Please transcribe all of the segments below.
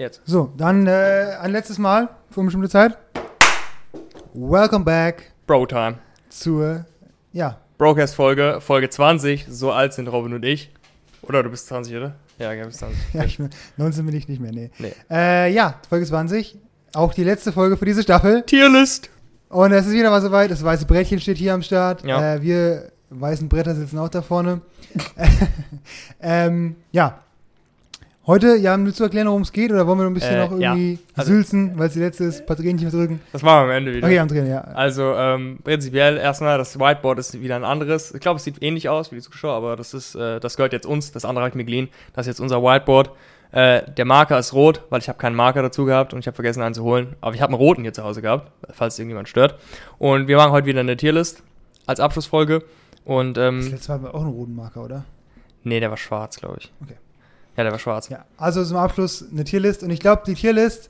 Jetzt. So, dann äh, ein letztes Mal für eine bestimmte Zeit. Welcome back Bro Time. zur, ja, Broadcast-Folge, Folge 20. So alt sind Robin und ich. Oder du bist 20, oder? Ja, du bist 20. ja ich, 19 bin ich nicht mehr, nee. Nee. Äh, ja, Folge 20. Auch die letzte Folge für diese Staffel. Tierlist. Und es ist wieder mal soweit. Das weiße Brettchen steht hier am Start. Ja. Äh, wir weißen Bretter sitzen auch da vorne. ähm, ja. Heute, ja, um zu erklären, worum es geht, oder wollen wir noch ein bisschen Äh, noch ja. irgendwie Also- sülzen, weil es die letzte ist, Batterien nicht mehr drücken? Das machen wir am Ende wieder. Okay, am Drehen, ja. Also, ähm, prinzipiell erstmal, das Whiteboard ist wieder ein anderes. Ich glaube, es sieht ähnlich aus wie die Zuschauer, aber das ist, äh, das gehört jetzt uns. Das andere habe ich mir geliehen. Das ist jetzt unser Whiteboard. Äh, der Marker ist rot, weil ich habe keinen Marker dazu gehabt und ich habe vergessen, einen zu holen. Aber ich habe einen roten hier zu Hause gehabt, falls irgendjemand stört. Und wir machen heute wieder eine Tierlist als Abschlussfolge. Und, Das ähm, letzte Mal hatten wir auch einen roten Marker, oder? nee, der war schwarz, glaube ich. Okay. Ja, der war schwarz. Ja, also zum Abschluss eine Tierlist. Und ich glaube, die Tierlist,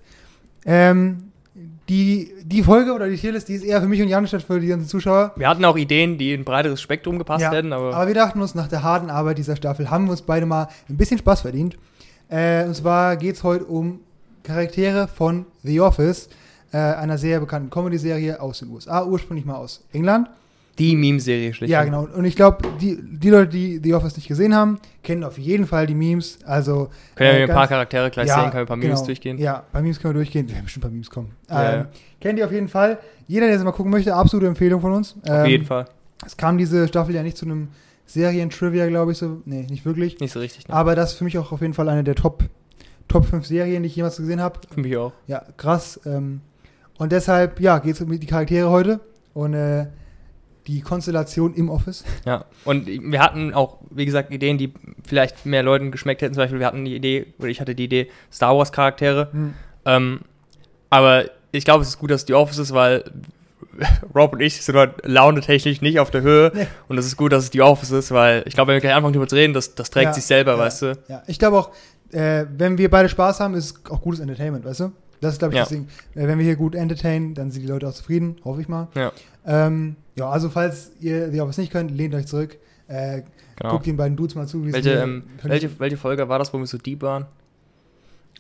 ähm, die, die Folge oder die Tierlist, die ist eher für mich und Jan statt für die ganzen Zuschauer. Wir hatten auch Ideen, die in ein breiteres Spektrum gepasst Ja, hätten, aber, Aber wir dachten uns, nach der harten Arbeit dieser Staffel haben wir uns beide mal ein bisschen Spaß verdient. Äh, und zwar geht es heute um Charaktere von The Office, äh, einer sehr bekannten Comedy-Serie aus den USA, ursprünglich mal aus England. Die Meme-Serie schlecht. Ja, genau. Und ich glaube, die, die Leute, die The Office nicht gesehen haben, kennen auf jeden Fall die Memes. Also Können wir äh, ein paar Charaktere gleich sehen, können wir ein paar Memes genau. durchgehen. Ja, bei Memes können wir durchgehen. Wir werden bestimmt ein paar Memes kommen. Ja, ähm, ja. Kennt ihr auf jeden Fall. Jeder, der es mal gucken möchte, absolute Empfehlung von uns. Auf jeden Fall. Es kam diese Staffel ja nicht zu einem Serien-Trivia, glaube ich, so. Nee, nicht wirklich. Nicht so richtig. Ne? Aber das ist für mich auch auf jeden Fall eine der Top, Top 5 Serien, die ich jemals gesehen habe. Für mich auch. Ja, krass. Ähm, und deshalb, ja, geht es um die Charaktere heute und äh, die Konstellation im Office. Ja. Und wir hatten auch, wie gesagt, Ideen, die vielleicht mehr Leuten geschmeckt hätten. Zum Beispiel, wir hatten die Idee, oder ich hatte die Idee, Star Wars Charaktere. Hm. Ähm, aber ich glaube, es ist gut, dass es die Office ist, weil Rob und ich sind heute launetechnisch nicht auf der Höhe. Nee. Und es ist gut, dass es die Office ist, weil ich glaube, wenn wir gleich anfangen, darüber zu reden, das, das trägt Ja, sich selber, ja. weißt du? Ja, ich glaube auch, äh, wenn wir beide Spaß haben, ist es auch gutes Entertainment, weißt du? Das ist, glaube ich, Ja. das Ding. Äh, wenn wir hier gut entertainen, dann sind die Leute auch zufrieden, hoffe ich mal. Ja. Ähm, ja, also falls ihr Office nicht könnt, lehnt euch zurück. Äh, Genau. Guckt den beiden Dudes mal zu. Wie Welche, ähm, welche, welche Folge war das, wo wir so deep waren?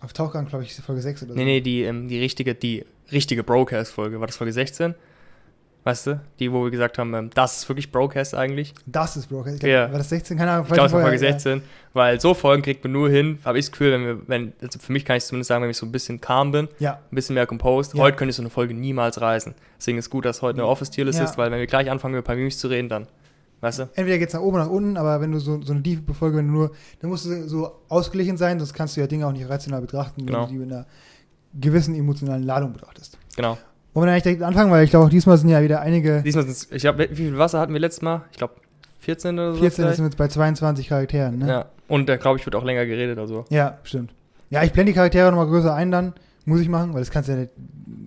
Auf Tauchgang, glaube ich, ist Folge 6 oder so. Nee, nee, die, ähm, die richtige, die richtige Broadcast-Folge. War das Folge 16? Weißt du? Die, wo wir gesagt haben, ähm, das ist wirklich Broadcast eigentlich. Das ist Broker. Ich glaub, Ja. War das 16? Keine Ahnung. Ich glaube, es war Folge Folge, 16. Weil so Folgen kriegt man nur hin, habe ich das Gefühl, wenn wir, wenn, also für mich kann ich zumindest sagen, wenn ich so ein bisschen calm bin, Ja. ein bisschen mehr composed. Ja. Heute könnte ich so eine Folge niemals reißen. Deswegen ist gut, dass heute eine Office-Tierlist Ja. ist, weil wenn wir gleich anfangen, über ein paar Memes zu reden, dann, weißt du? Entweder geht es nach oben oder nach unten, aber wenn du so, so eine tiefe Folge, wenn du nur, dann musst du so ausgeglichen sein, sonst kannst du ja Dinge auch nicht rational betrachten, Genau. wenn du die mit einer gewissen emotionalen Ladung betrachtest. Genau. Wollen wir eigentlich direkt anfangen, weil ich glaube auch diesmal sind ja wieder einige, Diesmal sind's, ich glaube, wie viel Wasser hatten wir letztes Mal? Ich glaube, 14 oder so. 14 das vielleicht? sind wir jetzt bei 22 Charakteren, ne? Ja. Und da glaube ich, wird auch länger geredet, also. Ja, stimmt. Ja, ich blende die Charaktere nochmal größer ein dann, muss ich machen, weil das kannst du ja nicht,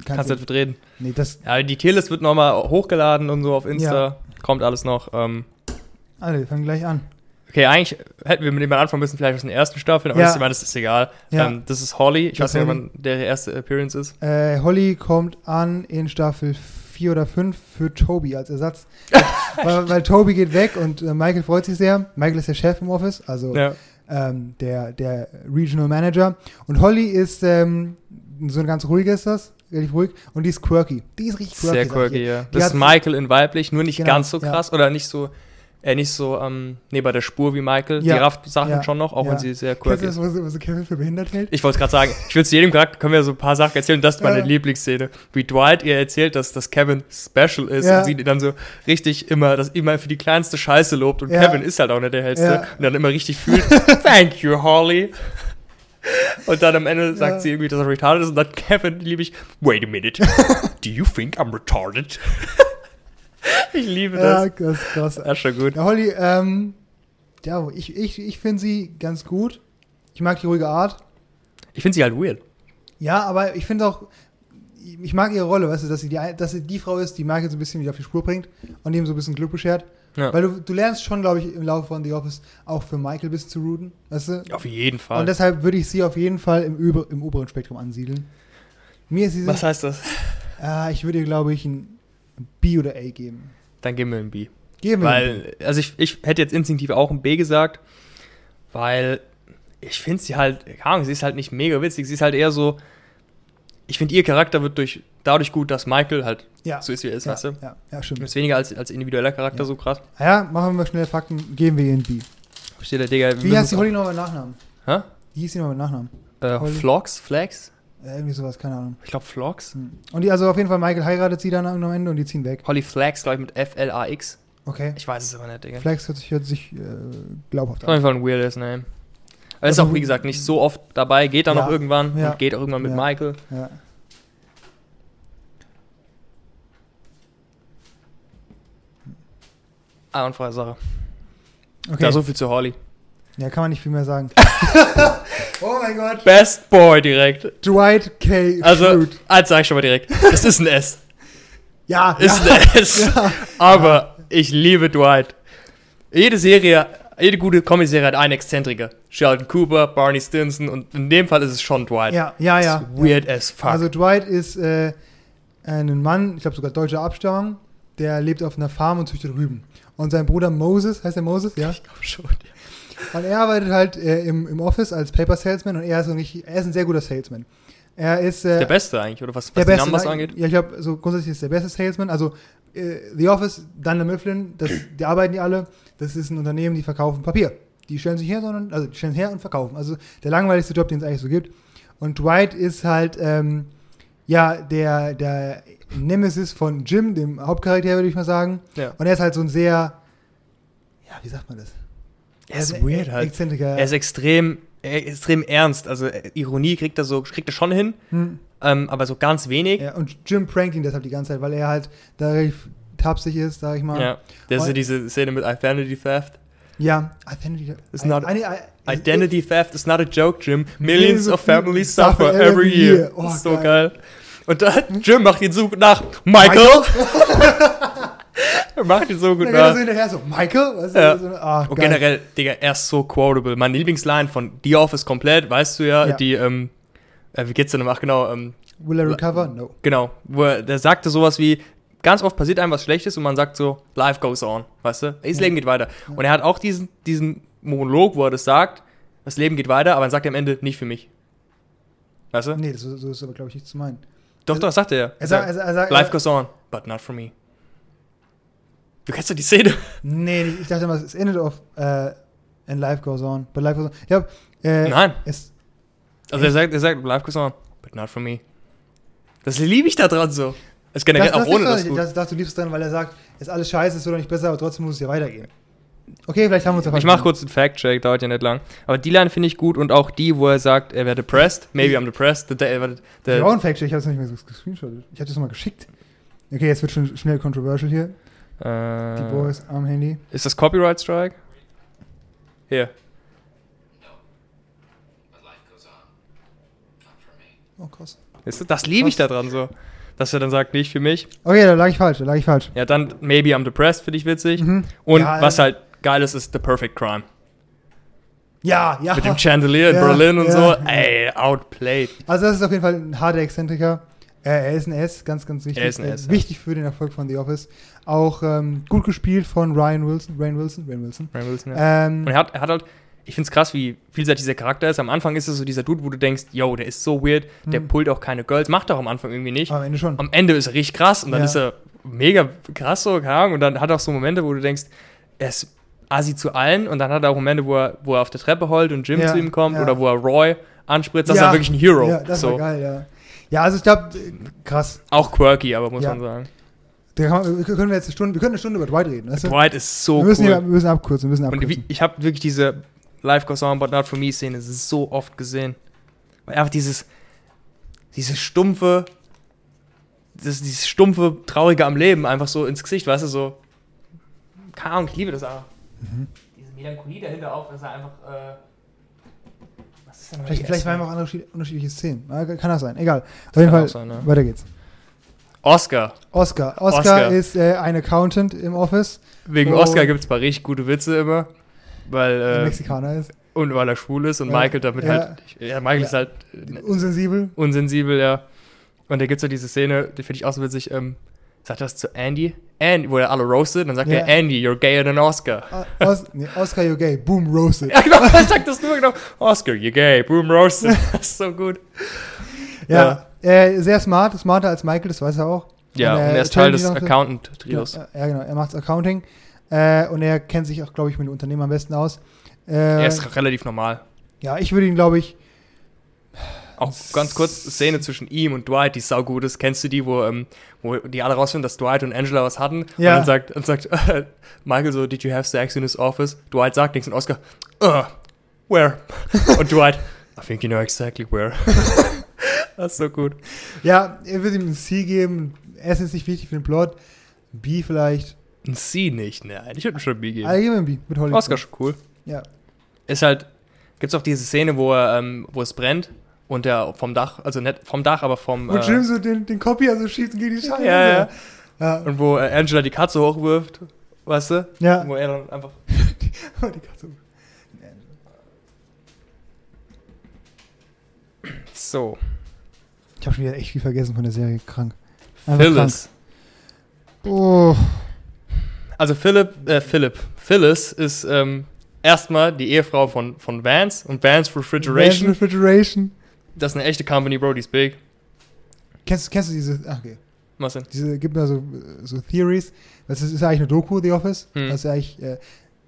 Kannst du du, jetzt reden. nee, das, Ja, die Tierlist wird nochmal hochgeladen und so auf Insta. Kommt alles noch. Ähm, alle, wir fangen gleich an. Okay, eigentlich hätten wir mit dem mal anfangen müssen, vielleicht aus den ersten Staffeln, aber Ja. das, ich meine, das ist egal. Ja. Ähm, das ist Holly. Ich Das weiß nicht, wann der erste Appearance ist. Äh, Holly kommt an in Staffel 4 oder 5 für Toby als Ersatz. weil, weil Toby geht weg und äh, Michael freut sich sehr. Michael ist der Chef im Office, also Ja. ähm, der, der Regional Manager. Und Holly ist ähm, so ein ganz ruhig ist das, relativ ruhig. Und die ist quirky. Die ist richtig quirky. Sehr quirky, ja. Das ist Michael in weiblich, nur nicht Genau, ganz so ja. krass oder nicht so, äh, nicht so, ähm, nee, bei der Spur wie Michael. Ja. Die rafft Sachen Ja. schon noch, auch Ja. wenn sie sehr Kennst du ist. das, was, was Kevin für behindert hält? Ich wollte es gerade sagen, ich will zu jedem Charakter, können wir so ein paar Sachen erzählen. Das ist meine Ja. Lieblingsszene. Wie Dwight ihr erzählt, dass, dass Kevin special ist und sie dann so richtig immer, das immer für die kleinste Scheiße lobt. Und. Kevin ist halt auch nicht der Hellste. Und dann immer richtig fühlt, thank you, Holly. Und dann am Ende sagt Ja. sie irgendwie, dass er retarded ist. Und dann Kevin, liebe ich, wait a minute, do you think I'm retarded? ich liebe Ja, das. das ist krass. Das ist schon gut. Ja, Holly, ähm, ja, ich, ich, ich finde sie ganz gut. Ich mag die ruhige Art. Ich finde sie halt weird. Ja, aber ich finde auch, ich mag ihre Rolle, weißt du, dass sie die, dass sie die Frau ist, die Michael so ein bisschen wieder auf die Spur bringt und ihm so ein bisschen Glück beschert. Ja. Weil du, du lernst schon, glaube ich, im Laufe von The Office auch für Michael ein bisschen zu rooten, weißt du? Auf jeden Fall. Und deshalb würde ich sie auf jeden Fall im, Über, im oberen Spektrum ansiedeln. Mir ist sie, Was heißt das? äh, ich würde ihr, glaube ich, ein B oder A geben. Dann geben wir ein B. Geben wir Weil, also ich, ich hätte jetzt instinktiv auch ein B gesagt, weil ich finde sie halt, keine Ahnung, sie ist halt nicht mega witzig. Sie ist halt eher so, ich finde ihr Charakter wird durch, dadurch gut, dass Michael halt Ja. so ist, wie er ist, ja, weißt du? ja, ja, stimmt. Ist weniger als, als individueller Charakter Ja. so krass. Ah Ja, machen wir schnell Fakten, geben wir ihr ein B. Steht der Digga. Wie heißt die Holly noch mit Nachnamen? Hä? Wie hieß die noch mit Nachnamen? Äh? Flox? Flax? Äh, irgendwie sowas, keine Ahnung. Ich glaube Flox. Hm. Und die, also auf jeden Fall, Michael heiratet sie dann am Ende und die ziehen weg. Holly Flax, glaube ich, mit F-L-A-X. Okay. Ich weiß es aber nicht, Digga. Flex hört sich, hört sich äh, glaubhaft Auf an. jeden Fall ein weirdes Name. Er ist auch, wie gesagt, nicht so oft dabei, geht dann Ja. noch irgendwann Ja. und geht auch irgendwann mit Ja. Michael. Ja. Ah, und freie Sache. Okay. Ja, so viel zu Holly. Ja, kann man nicht viel mehr sagen. oh mein Gott. Best Boy direkt. Dwight K. Also, Schrute. als sag ich schon mal direkt. Es ist ein S. Ja, Ist ja. ein S. Aber ich liebe Dwight. Jede Serie, jede gute Comedy-Serie hat einen Exzentriker. Sheldon Cooper, Barney Stinson und in dem Fall ist es schon Dwight. Ja, ja, ja. Weird as fuck. Also Dwight ist äh, ein Mann, ich glaube sogar deutscher Abstammung, der lebt auf einer Farm und züchtet Rüben. Und sein Bruder Moses, heißt er Moses, ja? ich glaube schon. Und er arbeitet halt äh, im, im Office als Paper Salesman und er ist, so nicht, er ist ein sehr guter Salesman. Er ist äh, Der Beste eigentlich, oder was, was der die beste, Numbers angeht? Ja, ich glaube, so grundsätzlich ist der beste Salesman. Also äh, The Office, Dunder Mifflin, das, die arbeiten die alle. Das ist ein Unternehmen, die verkaufen Papier. Die stellen sich her, sondern, also die stellen her und verkaufen. Also der langweiligste Job, den es eigentlich so gibt. Und Dwight ist halt, ähm, ja, der, der Nemesis von Jim, dem Hauptcharakter, würde ich mal sagen. Ja. Und er ist halt so ein sehr, ja, wie sagt man das? Er ist ein weird halt. Exzentriker. Er ist extrem, extrem ernst. Also äh, Ironie kriegt er so, kriegt er schon hin, Hm. ähm, aber so ganz wenig. ja, und Jim prankt ihn deshalb die ganze Zeit, weil er halt da tapsig ist, sag ich mal. Ja. Das ist ja diese Szene mit Identity Theft. Ja, Identity, It's not- I- I- I- Identity Theft is not a joke, Jim. Millions of families suffer every year. year. Oh, so geil. geil. Und da Jim macht ihn so nach. Michael! er macht ihn so gut er so nach. hinterher so, Michael? Weißt du, Ja. so, ah, Und generell, Digga, er ist so quotable. Meine Lieblingsline von The Office komplett, weißt du ja, Ja. die, ähm, äh, wie geht's denn? Ach, genau, ähm, Will I recover? No. Genau, wo er, der sagte sowas wie, ganz oft passiert einem was Schlechtes und man sagt so, life goes on, weißt du? Das Ja. Leben geht weiter. Und er hat auch diesen, diesen Monolog, wo er das sagt, das Leben geht weiter, aber dann sagt er am Ende, nicht für mich. Weißt du? Nee, das, so ist aber, glaube ich, nicht zu meinen. Doch, doch, das sagt er ja. Er er, sagt- er sagt, life goes on, but not for me. Du kennst doch die Szene. Nee, ich dachte immer, es endet auf äh, and life goes on. But life goes on. Ich glaube, äh, Nein. es, Also er sagt, er sagt, life goes on, but not for me. Das liebe ich da dran so. Das ist generell das, auch das, ohne das, gut. das, das, du liebst dran, weil er sagt, ist alles scheiße, ist oder nicht besser, aber trotzdem muss es ja weitergehen. Okay, vielleicht haben wir uns ja Ich mach kurz einen Fact-Check, dauert ja nicht lang. Aber die Line finde ich gut und auch die, wo er sagt, er wäre depressed. Maybe I'm depressed. The, day- the, Ich habe auch the, einen Fact, ich habe es nicht mehr so gescreenshottet. Ich habe das mal geschickt. Okay, jetzt wird schon schnell controversial hier. Die äh, Boys am Handy. ist das Copyright Strike? Hier. But life goes on. Not for me. Oh, krass. Das liebe ich da dran so. Dass er dann sagt, nicht für mich. Okay, da lag ich falsch, da lag ich falsch. Ja, dann Maybe I'm depressed, finde ich witzig. Mhm. Und Ja, was äh, halt geil ist, ist The Perfect Crime. Ja, ja. Mit dem Chandelier in Ja, Berlin und ja. so. Ey, outplayed. Also das ist auf jeden Fall ein harter Exzentriker. Äh, er ist ein S, ganz, ganz wichtig. Er ist ein Äh, S, ja. Wichtig für den Erfolg von The Office. Auch ähm, gut gespielt von Ryan Wilson. Ryan Wilson? Ryan Wilson. Ryan Wilson, ja. Ähm, Und er hat, er hat halt, ich finde es krass, wie vielseitig dieser Charakter ist. Am Anfang ist es so dieser Dude, wo du denkst, yo, der ist so weird, der Hm. pullt auch keine Girls, macht er auch am Anfang irgendwie nicht. am Ende schon. Am Ende ist er richtig krass und dann Ja. ist er mega krass so, keine Ahnung. Und dann hat er auch so Momente, wo du denkst, er ist assi zu allen und dann hat er auch Momente, wo er, wo er auf der Treppe heult und Jim Ja, zu ihm kommt oder wo er Roy anspritzt. Das ist ja wirklich ein Hero. Ja, das so. war geil, ja. Ja, also ich glaube, krass. Auch quirky, aber muss man sagen. Man, können wir jetzt eine Stunde, wir können eine Stunde über Dwight reden, weißt du? Dwight ist so wir, müssen cool. hier, wir müssen abkürzen, wir müssen Und abkürzen. wie, ich habe wirklich diese Life Goes On, but not for me Szene so oft gesehen. Weil einfach dieses, dieses stumpfe, das, dieses stumpfe, traurige am Leben einfach so ins Gesicht, weißt du, so. Keine Ahnung, ich liebe das auch. Mhm. Diese Melancholie dahinter auch, dass er einfach, äh, was ist denn Vielleicht, vielleicht waren wir auch unterschied- unterschiedliche Szenen. Kann das sein, egal. Auf jeden Fall, sein, ne? weiter geht's. Oscar. Oscar. Oscar, Oscar. ist äh, ein Accountant im Office, Wegen. Oscar gibt es paar richtig gute Witze immer. Weil, der äh, Mexikaner ist. und weil er schwul ist und Ja. Michael damit Ja. halt, ja, Michael Ja. ist halt äh, Unsensibel. unsensibel, ja. Und da gibt es ja diese Szene, die finde ich auch so witzig, ähm, sagt er das zu Andy? Andy, wo er alle roastet, dann sagt Ja. er, Andy, you're gayer than Oscar. Ah, Os nee, Oscar, you're gay. Boom, roasted. Ja, genau, er sagt das nur genau. Oscar, you're gay, boom, roasted. Das ist so gut. Ja. Äh, sehr smart, smarter als Michael, das weiß er auch. Ja, und äh, er ist Teil des Accountant-Trios. Ja, ja, genau. Er macht Accounting. Äh, und er kennt sich auch, glaube ich, mit den Unternehmen am besten aus. Äh, Er ist relativ normal. ja, ich würde ihn, glaube ich, Auch ganz kurz, Szene zwischen ihm und Dwight, die saugut ist. Kennst du die, wo, ähm, wo die alle rausfinden, dass Dwight und Angela was hatten? Ja. Und dann sagt, und sagt äh, Michael so, did you have sex in his office? Dwight sagt nichts und Oscar, uh, where? und Dwight, I think you know exactly where. das ist so gut. ja, er würde ihm ein C geben. Er ist nicht wichtig für den Plot. B vielleicht. Ein C nicht, nein. Ich würde ihm schon ein B geben. Ah, geben wir ein B mit Hollywood. Oscar schon cool. Ja. Ist halt, gibt's auch diese Szene, wo, er, ähm, wo es brennt und er vom Dach, also nicht vom Dach, aber vom. Wo äh, Jim so den, den Copy also schießt und gegen die Scheiße. Ja, ja. Ja. Und wo äh, Angela die Katze hochwirft, weißt du? Ja. Wo er dann einfach. Oh, die Katze. So. Ich habe schon wieder echt viel vergessen von der Serie. Krank. Einfach Phyllis. Krank. Oh. Also Philip, äh, Philip. Phyllis ist ähm, erstmal die Ehefrau von, von Vance und Vance Refrigeration. Vans Refrigeration. Das ist eine echte Company, Bro, die ist big. Kennst, kennst du diese, ach, okay. Was denn? Diese, gibt da so, so Theories. Das ist, ist ja eigentlich eine Doku, The Office. Hm. Das ist ja eigentlich, äh,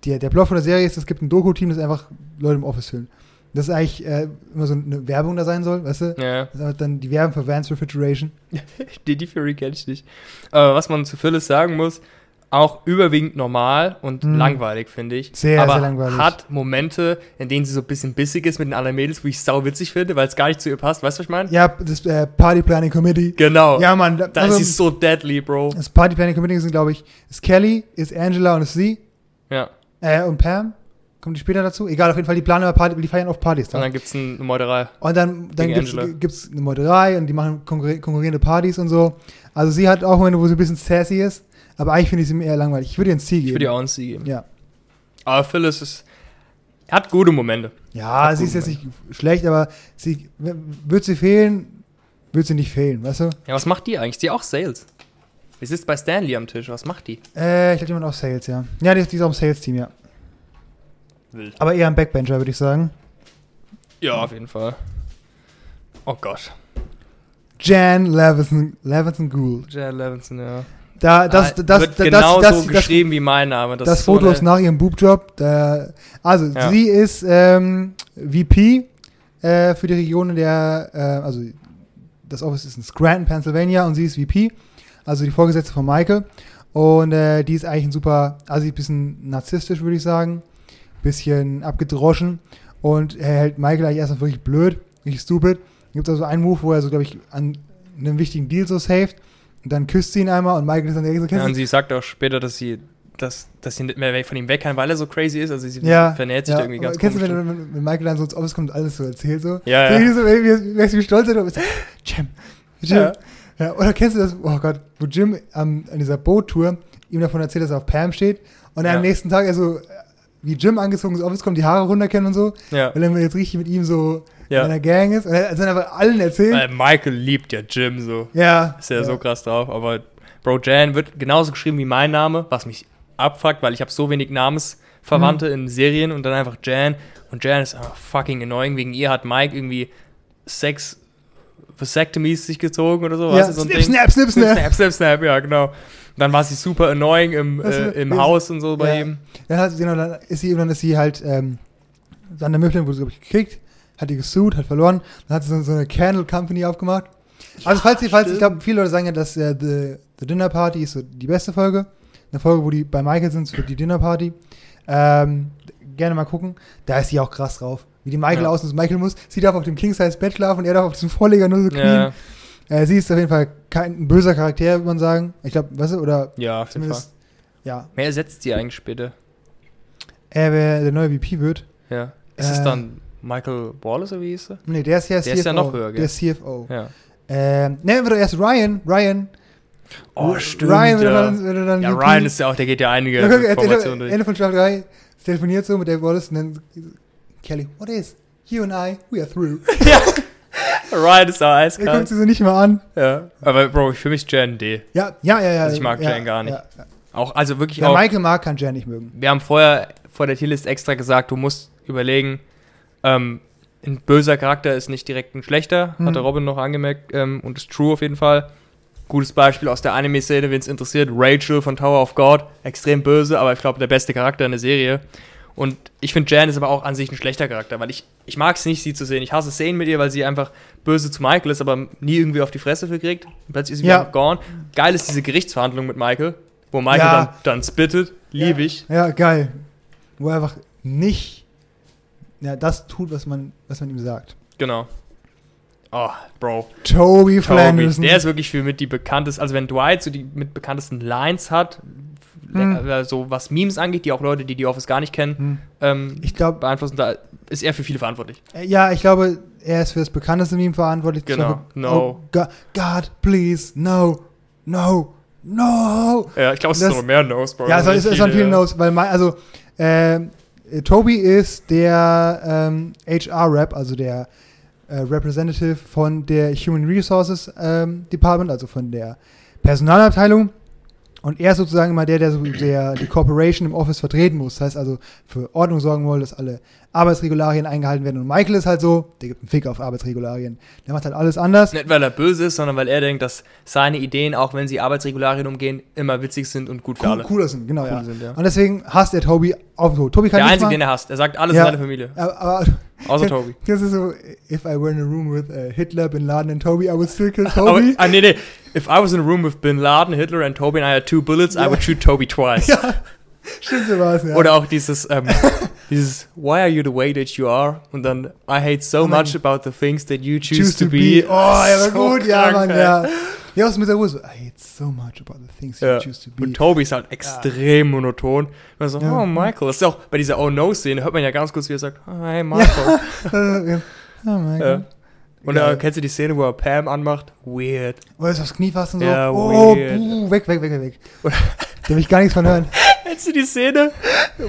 der, der Plot von der Serie ist, es gibt ein Doku-Team, das einfach Leute im Office filmt. Das ist eigentlich äh, immer so eine Werbung da sein soll, weißt du? Ja, Das ist dann die Werbung für Vans Refrigeration. die, die Theory kenne ich nicht. Aber was man zu Phyllis sagen muss, auch überwiegend normal und Hm. langweilig, finde ich. Sehr, aber sehr langweilig. hat Momente, in denen sie so ein bisschen bissig ist mit den anderen Mädels, wo ich sau witzig finde, weil es gar nicht zu ihr passt. Weißt du, was ich meine? Ja, das äh, Party Planning Committee. Genau. Ja, Mann. Da, da also, ist sie so deadly, Bro. das Party Planning Committee sind, glaube ich, ist Kelly, ist Angela und ist sie. Ja. Äh, und Pam. Kommen die später dazu? Egal, auf jeden Fall, die planen Party, die feiern auf Partys Und da. dann gibt es eine Meuterei. Und dann, dann Angela. gibt's eine Meuterei und die machen konkurri- konkurrierende Partys und so. Also sie hat auch Momente, wo sie ein bisschen sassy ist, aber eigentlich finde ich sie eher langweilig. Ich würde ihr ein C geben. Ich würde ihr auch ein C geben. Ja. Aber Phyllis ist, hat gute Momente. Ja, Hat sie ist jetzt nicht schlecht, aber sie wird sie fehlen, wird sie nicht fehlen, weißt du? Ja, was macht die eigentlich? Die auch Sales. Die sitzt bei Stanley am Tisch. Was macht die? Äh, ich glaube, jemand auf Sales, ja. Ja, die, die ist auch im Sales-Team, ja. Wild. Aber eher ein Backbencher, würde ich sagen. Ja, auf jeden Fall. Oh Gott. Jan Levinson, Levinson Gould. Jared Levinson, ja. Da, das, Ah, das, wird das, genauso das, das, das, geschrieben wie mein Name. das, ist so Foto eine- ist nach ihrem Boobjob. Da, also, Ja. sie ist ähm, VP äh, für die Region in der, äh, also das Office ist in Scranton, Pennsylvania und sie ist VP, also die Vorgesetzte von Michael. Und äh, die ist eigentlich ein super, also ist ein bisschen narzisstisch, würde ich sagen. Bisschen abgedroschen und er hält Michael eigentlich erstmal wirklich blöd, richtig stupid. Gibt also einen Move, wo er so, glaube ich, an einem wichtigen Deal so saved. Und dann küsst sie ihn einmal und Michael ist dann direkt so, Ja, und sie sagt auch später, dass sie, dass, dass sie nicht mehr von ihm weg kann, weil er so crazy ist. Also sie Ja, vernäht sich ja. da irgendwie ganz Kennst du, wenn, wenn, wenn Michael dann so ins Office kommt und alles so erzählt so? Ja, ja. wie so, wie, wie, wie, stolz er ist. Jim, Jim. Ja. Ja. Oder kennst du das, oh Gott, wo Jim ähm, an dieser Boottour ihm davon erzählt, dass er auf Pam steht und Ja. am nächsten Tag er so, äh, wie Jim angezogen ins Office kommt, die Haare runterkennen und so, ja. weil er jetzt richtig mit ihm so in ja. einer Gang ist und er hat dann einfach allen erzählt. Weil Michael liebt ja Jim so. ja. Ist ja, so krass drauf. Aber Bro Jan wird genauso geschrieben wie mein Name, was mich abfuckt, weil ich habe so wenig Namensverwandte in Serien und dann einfach Jan. Und Jan ist einfach fucking annoying. Wegen ihr hat Mike irgendwie Sex Vasectomies sich gezogen oder so. Ja, du, so snip, Ding? snap, snip, Snip, snap. snap, snap, snap, ja, genau. Dann war sie super annoying im, äh, im Haus und so bei ja. ihm. Dann, hat, genau, dann ist sie dann ist sie halt, ähm, dann der Mifflin wurde sie, glaube ich, gekickt, hat die gesucht, hat verloren, dann hat sie so, so eine Candle Company aufgemacht. Also falls sie, falls, ich glaube, viele Leute sagen ja, dass äh, the, the Dinner Party ist so die beste Folge. Eine Folge, wo die bei Michael sind, für die Dinner Party. Ähm, gerne mal gucken. Da ist sie auch krass drauf. Wie die Michael Ja. außen ist. Michael muss, sie darf auf dem King-Size-Bett schlafen und er darf auf diesem Vorleger nur so knien. Ja, Äh, sie ist auf jeden Fall kein ein böser Charakter, würde man sagen. Ich glaube, weißt du, oder ja, auf jeden Fall. zumindest, ja, Wer ersetzt sie eigentlich später? er, wer der neue VP wird. Ja. Ist es Äh, dann Michael Wallace oder wie hieß er? Nee, der ist ja Der CFO. ist ja noch höher, gell? Der CFO. Ja. Ähm, ne, wird doch erst Ryan. Ryan. Oh, stimmt. Ryan ja. dann, dann ja, VP. Ryan ist ja auch, der geht ja einige Ja, Informationen durch. Ende von Staffel 3 telefoniert so mit Dave Wallace und dann Kelly, what is? You and I, we are through. Ryan ist da Er guckt eiskalt. sie so nicht mal an. Ja. Aber Bro, für mich ist Jan D. Ja, ja, ja. ja Also ich mag ja, Jan gar nicht. Ja. Auch, also wirklich Wer auch. Michael mag, kann Jan nicht mögen. Wir haben vorher vor der Tierlist extra gesagt, du musst überlegen, ähm, ein böser Charakter ist nicht direkt ein schlechter, Mhm. hat der Robin noch angemerkt, ähm, und ist true auf jeden Fall. Gutes Beispiel aus der Anime-Szene, wen es interessiert, Rachel von Tower of God, extrem böse, aber ich glaube der beste Charakter in der Serie. Und ich finde, Jan ist aber auch an sich ein schlechter Charakter, weil ich, ich mag es nicht, sie zu sehen. Ich hasse Szenen mit ihr, weil sie einfach böse zu Michael ist, aber nie irgendwie auf die Fresse für kriegt. Und plötzlich ist sie Ja. wieder gone. Geil ist diese Gerichtsverhandlung mit Michael, wo Michael Ja. dann, dann spittet. Liebe ich. Ja, geil. Wo er einfach nicht ja, das tut, was man, was man ihm sagt. Genau. Oh, Bro. Toby Flanderson. der ist wirklich für mit die bekannteste, also wenn Dwight so die mit bekanntesten Lines hat, Hm. äh, so was Memes angeht, die auch Leute, die die Office gar nicht kennen, Hm. ähm, Ich glaube, beeinflussen, da ist er für viele verantwortlich. ja, ich glaube, er ist für das bekannteste Meme verantwortlich. Genau. Beispiel, No. Oh, God, please, no, no, no. Ja, ich glaube, es Das- ist noch mehr Nose, Bro. Ja, es ist, ist vielen Ja. Notes, weil mein, also ähm, äh, Toby ist der ähm, HR-Rep, also der äh, Representative von der Human Resources ähm, Department, also von der Personalabteilung. Und er ist sozusagen immer der, der, so, der die Corporation im Office vertreten muss. Das heißt also für Ordnung sorgen will, dass alle Arbeitsregularien eingehalten werden. Und Michael ist halt so, der gibt einen Fick auf Arbeitsregularien. Der macht halt alles anders. Nicht, weil er böse ist, sondern weil er denkt, dass seine Ideen, auch wenn sie Arbeitsregularien umgehen, immer witzig sind und gut für Cool, alle. cooler sind, genau, Cool ja. sind, ja. Und deswegen hasst er Toby auf Tod. Toby kann Der Einzige, den er hasst. Er sagt alles Ja. in seiner Familie. aber, aber Außer Toby. Das ist so, if I were in a room with uh, Hitler, Bin Laden and Toby, I would still kill Aber, Toby. ah, nee, nee. If I was in a room with Bin Laden, Hitler and Toby and I had two bullets, I Ja. would shoot Toby twice. ja, stimmt so was, ja. Oder auch dieses, ähm, dieses Why are you the way that you are? Und dann I hate so Oh much about the things that you choose, to, be. Oh, ja, war So gut, ja, krank, Mann, ey. ja. Ja, was mit der Ruhe so, I hate so much about the things Ja. you choose to be. Und Toby ist halt extrem monoton. Und dann so, Ja. oh, Michael. Das ist auch bei dieser Oh No-Szene, hört man ja ganz kurz, wie er sagt, oh, hey, Michael. Ja. oh Ja. Gott. Und Ja. da kennst du die Szene, wo er Pam anmacht? Weird. Oh, ist aufs Knie fast und so. Ja, oh, weird. buh, weg, weg, weg, weg, weg. Da will ich gar nichts von hören. Kennst du die Szene,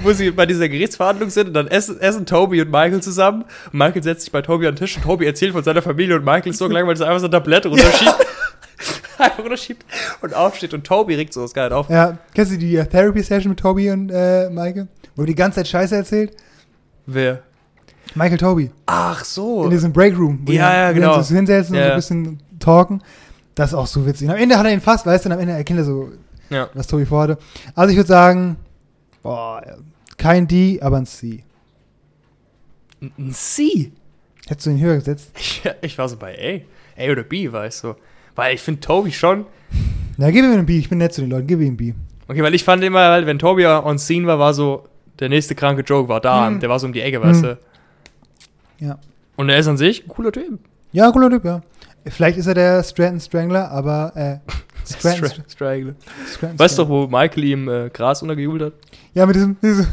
wo sie bei dieser Gerichtsverhandlung sind und dann essen, essen Toby und Michael zusammen? Und Michael setzt sich bei Toby an den Tisch und Toby erzählt von seiner Familie und Michael ist so gelangweilt, dass er einfach so ein Tablett runterschiebt. einfach runterschiebt und aufsteht und Toby regt so das geil auf. Ja, kennst du die äh, Therapy-Session mit Toby und äh, Michael? Wo er die ganze Zeit Scheiße erzählt? Wer? Michael Toby. Ach so. in diesem Breakroom. wo Ja, ja, genau. so hinsetzen und Ja. so ein bisschen talken. Das ist auch so witzig. Und am Ende hat er ihn fast, weißt du, und am Ende erkennt er so, Ja. was Tobi vorhatte. Also ich würde sagen, boah, kein D, aber ein C. Ein C. Hättest du ihn höher gesetzt? Ich, ich war so bei A. A oder B, weißt du. Weil ich finde Toby schon. Na, gib ihm ein B. Ich bin nett zu den Leuten. Gib ihm ein B. Okay, weil ich fand immer, wenn Toby on scene war, war so, der nächste kranke Joke war da. Mhm. Der war so um die Ecke, weißt Mhm. du. Ja. Und er ist an sich ein cooler Typ. Ja, cooler Typ, ja. Vielleicht ist er der Stratton Strangler, aber, äh, Stratton, Stra- Strangler. Stratton Weißt du doch, wo Michael ihm äh, Gras untergejubelt hat? Ja, mit diesem, diesem